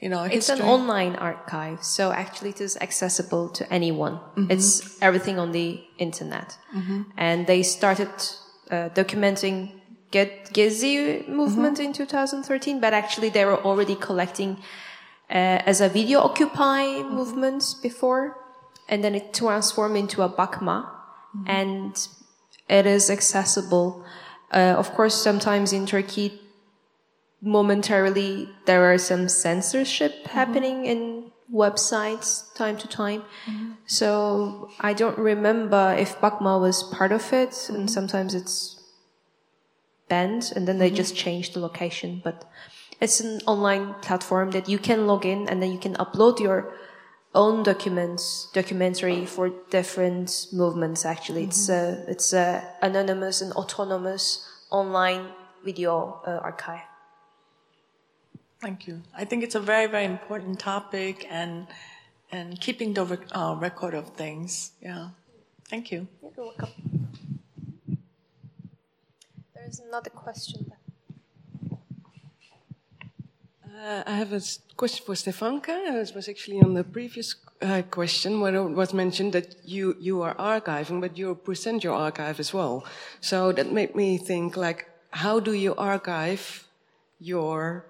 you know, it's an online archive, so actually it is accessible to anyone. Mm-hmm. It's everything on the internet, mm-hmm. and they started uh, documenting Get Gezi movement in 2013, but actually they were already collecting Uh, as a video Occupy movement before, and then it transformed into a Bakma, mm-hmm. and it is accessible. Uh, of course, sometimes in Turkey, momentarily there are some censorship mm-hmm. happening in websites time to time. Mm-hmm. So I don't remember if Bakma was part of it, and sometimes it's banned, and then they just change the location. But it's an online platform that you can log in, and then you can upload your own documents, documentary for different movements. Actually, it's a it's a anonymous and autonomous online video uh, archive. Thank you. I think it's a very, very important topic and and keeping the rec- uh, record of things. Yeah. Thank you. You're welcome. There is another question. Uh, I have a question for Stepanka. Uh, It was actually on the previous uh, question where it was mentioned that you, you are archiving, but you present your archive as well. So that made me think like, how do you archive your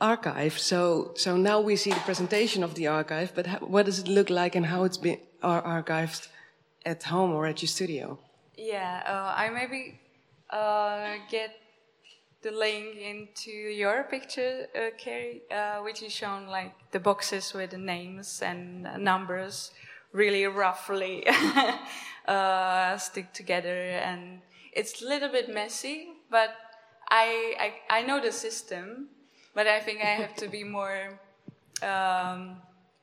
archive? So, so now we see the presentation of the archive, but how, what does it look like and how it's been ar- archived at home or at your studio? Yeah, uh, I maybe uh, get the link into your picture, uh, Carrie, uh, which is shown like the boxes with the names and numbers really roughly uh, stick together, and it's a little bit messy, but I, I I know the system, but I think I have to be more um,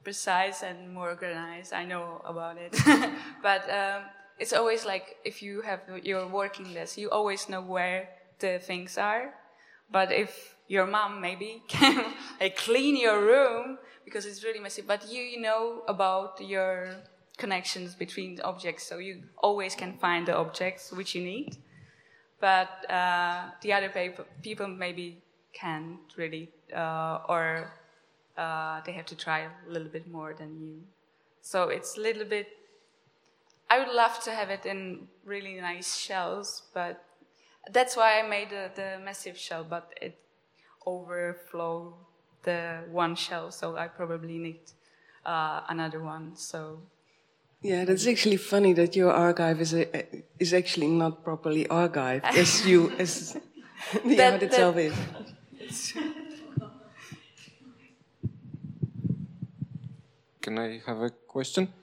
precise and more organized. I know about it, but um, it's always like if you have your working list, you always know where the things are. But if your mom maybe can like clean your room because it's really messy, but you, you know about your connections between objects, so you always can find the objects which you need. But uh, the other peop- people maybe can't really, uh, or uh, they have to try a little bit more than you. So it's a little bit. I would love to have it in really nice shells, but that's why I made the, the massive shell, but it overflowed the one shell, so I probably need uh, another one. So Yeah, that's actually funny that your archive is a, is actually not properly archived as you as the That- art itself that- is. Can I have a question?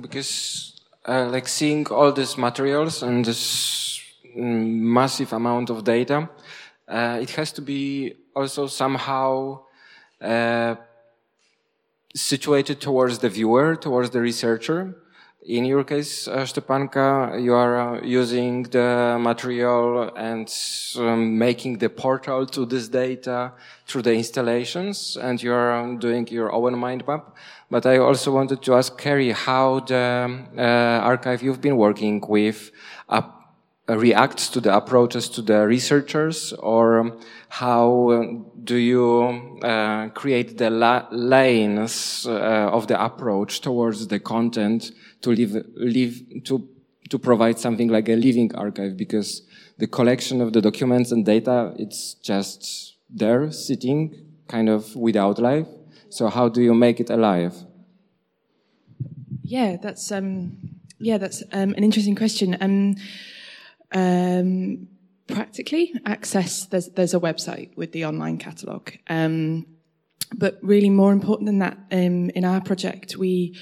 Because, uh, like, seeing all these materials and this massive amount of data, uh, it has to be also somehow uh, situated towards the viewer, towards the researcher. In your case, uh, Stepanka, you are uh, using the material and um, making the portal to this data through the installations, and you are um, doing your own mind map. But I also wanted to ask Carrie how the uh, archive you've been working with up reacts to the approaches to the researchers, or um, how um, do you uh, create the la- lanes uh, of the approach towards the content to live, live to to provide something like a living archive? Because the collection of the documents and data it's just there, sitting, kind of without life. So how do you make it alive? Yeah, that's um, yeah, that's um, an interesting question. Um, um, practically, access there's there's a website with the online catalogue. Um, but really, more important than that, um, in our project, we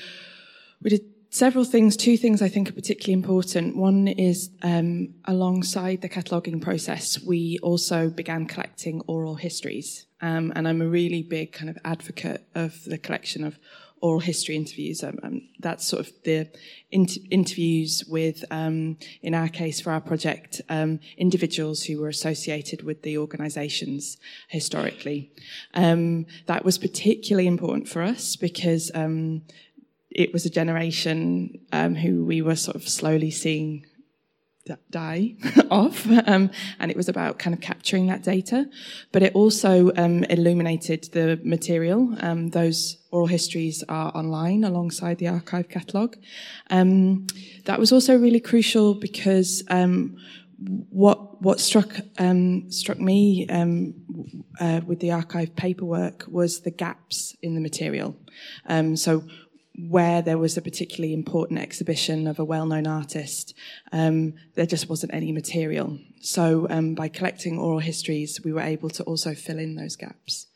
we did several things. Two things I think are particularly important. One is um, alongside the cataloguing process, we also began collecting oral histories, um, and I'm a really big kind of advocate of the collection of oral history interviews. Um, um, that's sort of the inter- interviews with, um, in our case for our project, um, individuals who were associated with the organisations historically. Um, that was particularly important for us because um, it was a generation who we were sort of slowly seeing die off, um, and it was about kind of capturing that data. But it also um, illuminated the material. Um, those oral histories are online alongside the archive catalogue. Um, that was also really crucial because um, what what struck um, struck me uh, with the archive paperwork was the gaps in the material. So where there was a particularly important exhibition of a well-known artist, um, there just wasn't any material. So um, by collecting oral histories, we were able to also fill in those gaps.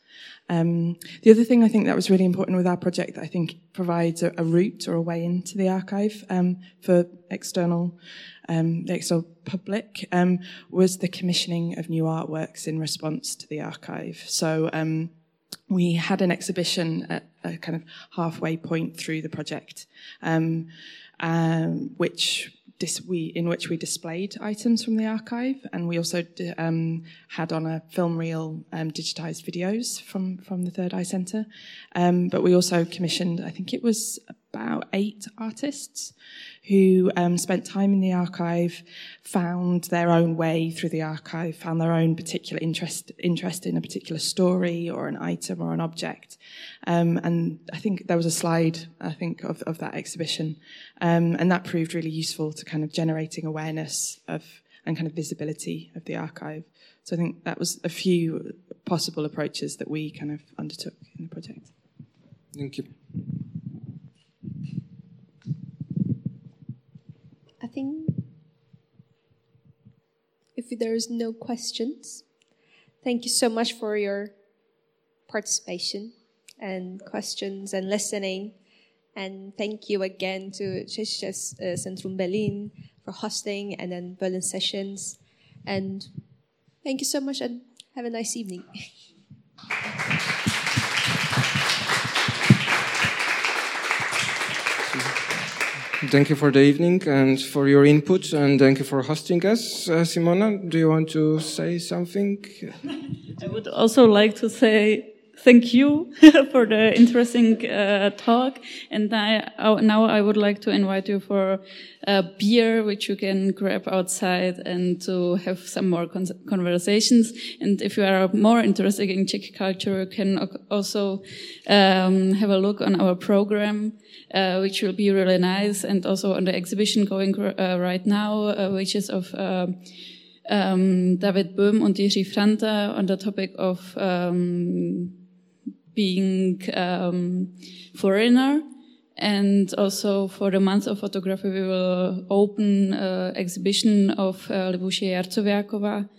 Um, the other thing I think that was really important with our project that I think provides a, a route or a way into the archive um, for external um, the external public um, was the commissioning of new artworks in response to the archive. So um, we had an exhibition at a kind of halfway point through the project, um, um, which dis- we in which we displayed items from the archive, and we also d- um, had on a film reel um, digitized videos from from the Third Eye Centre. Um, but we also commissioned, I think it was about eight artists who um, spent time in the archive, found their own way through the archive, found their own particular interest interest in a particular story or an item or an object. Um, and I think there was a slide, I think, of, of that exhibition, um, and that proved really useful to kind of generating awareness of and kind of visibility of the archive. So I think that was a few possible approaches that we kind of undertook in the project. Thank you. If there's no questions, thank you so much for your participation and questions and listening. And thank you again to Tschechisches uh, Centrum Berlin for hosting and then Berlin sessions. And thank you so much and have a nice evening. Thank you for the evening and for your input, and thank you for hosting us. Uh, Simona, do you want to say something? I would also like to say thank you for the interesting uh, talk. And I, now I would like to invite you for a beer, which you can grab outside and to have some more con conversations. And if you are more interested in Czech culture, you can also um, have a look on our program. Uh, which will be really nice, and also on the exhibition going uh, right now, uh, which is of uh, um, David Böhm and Jiří Franta on the topic of um, being um, foreigner. And also for the month of photography, we will open an exhibition of uh, Libuše Jarcovjáková,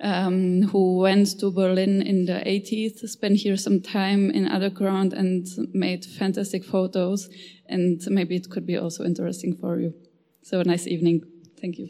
um, who went to Berlin in the 80s, spent here some time in underground and made fantastic photos. And maybe it could be also interesting for you. So a nice evening. Thank you.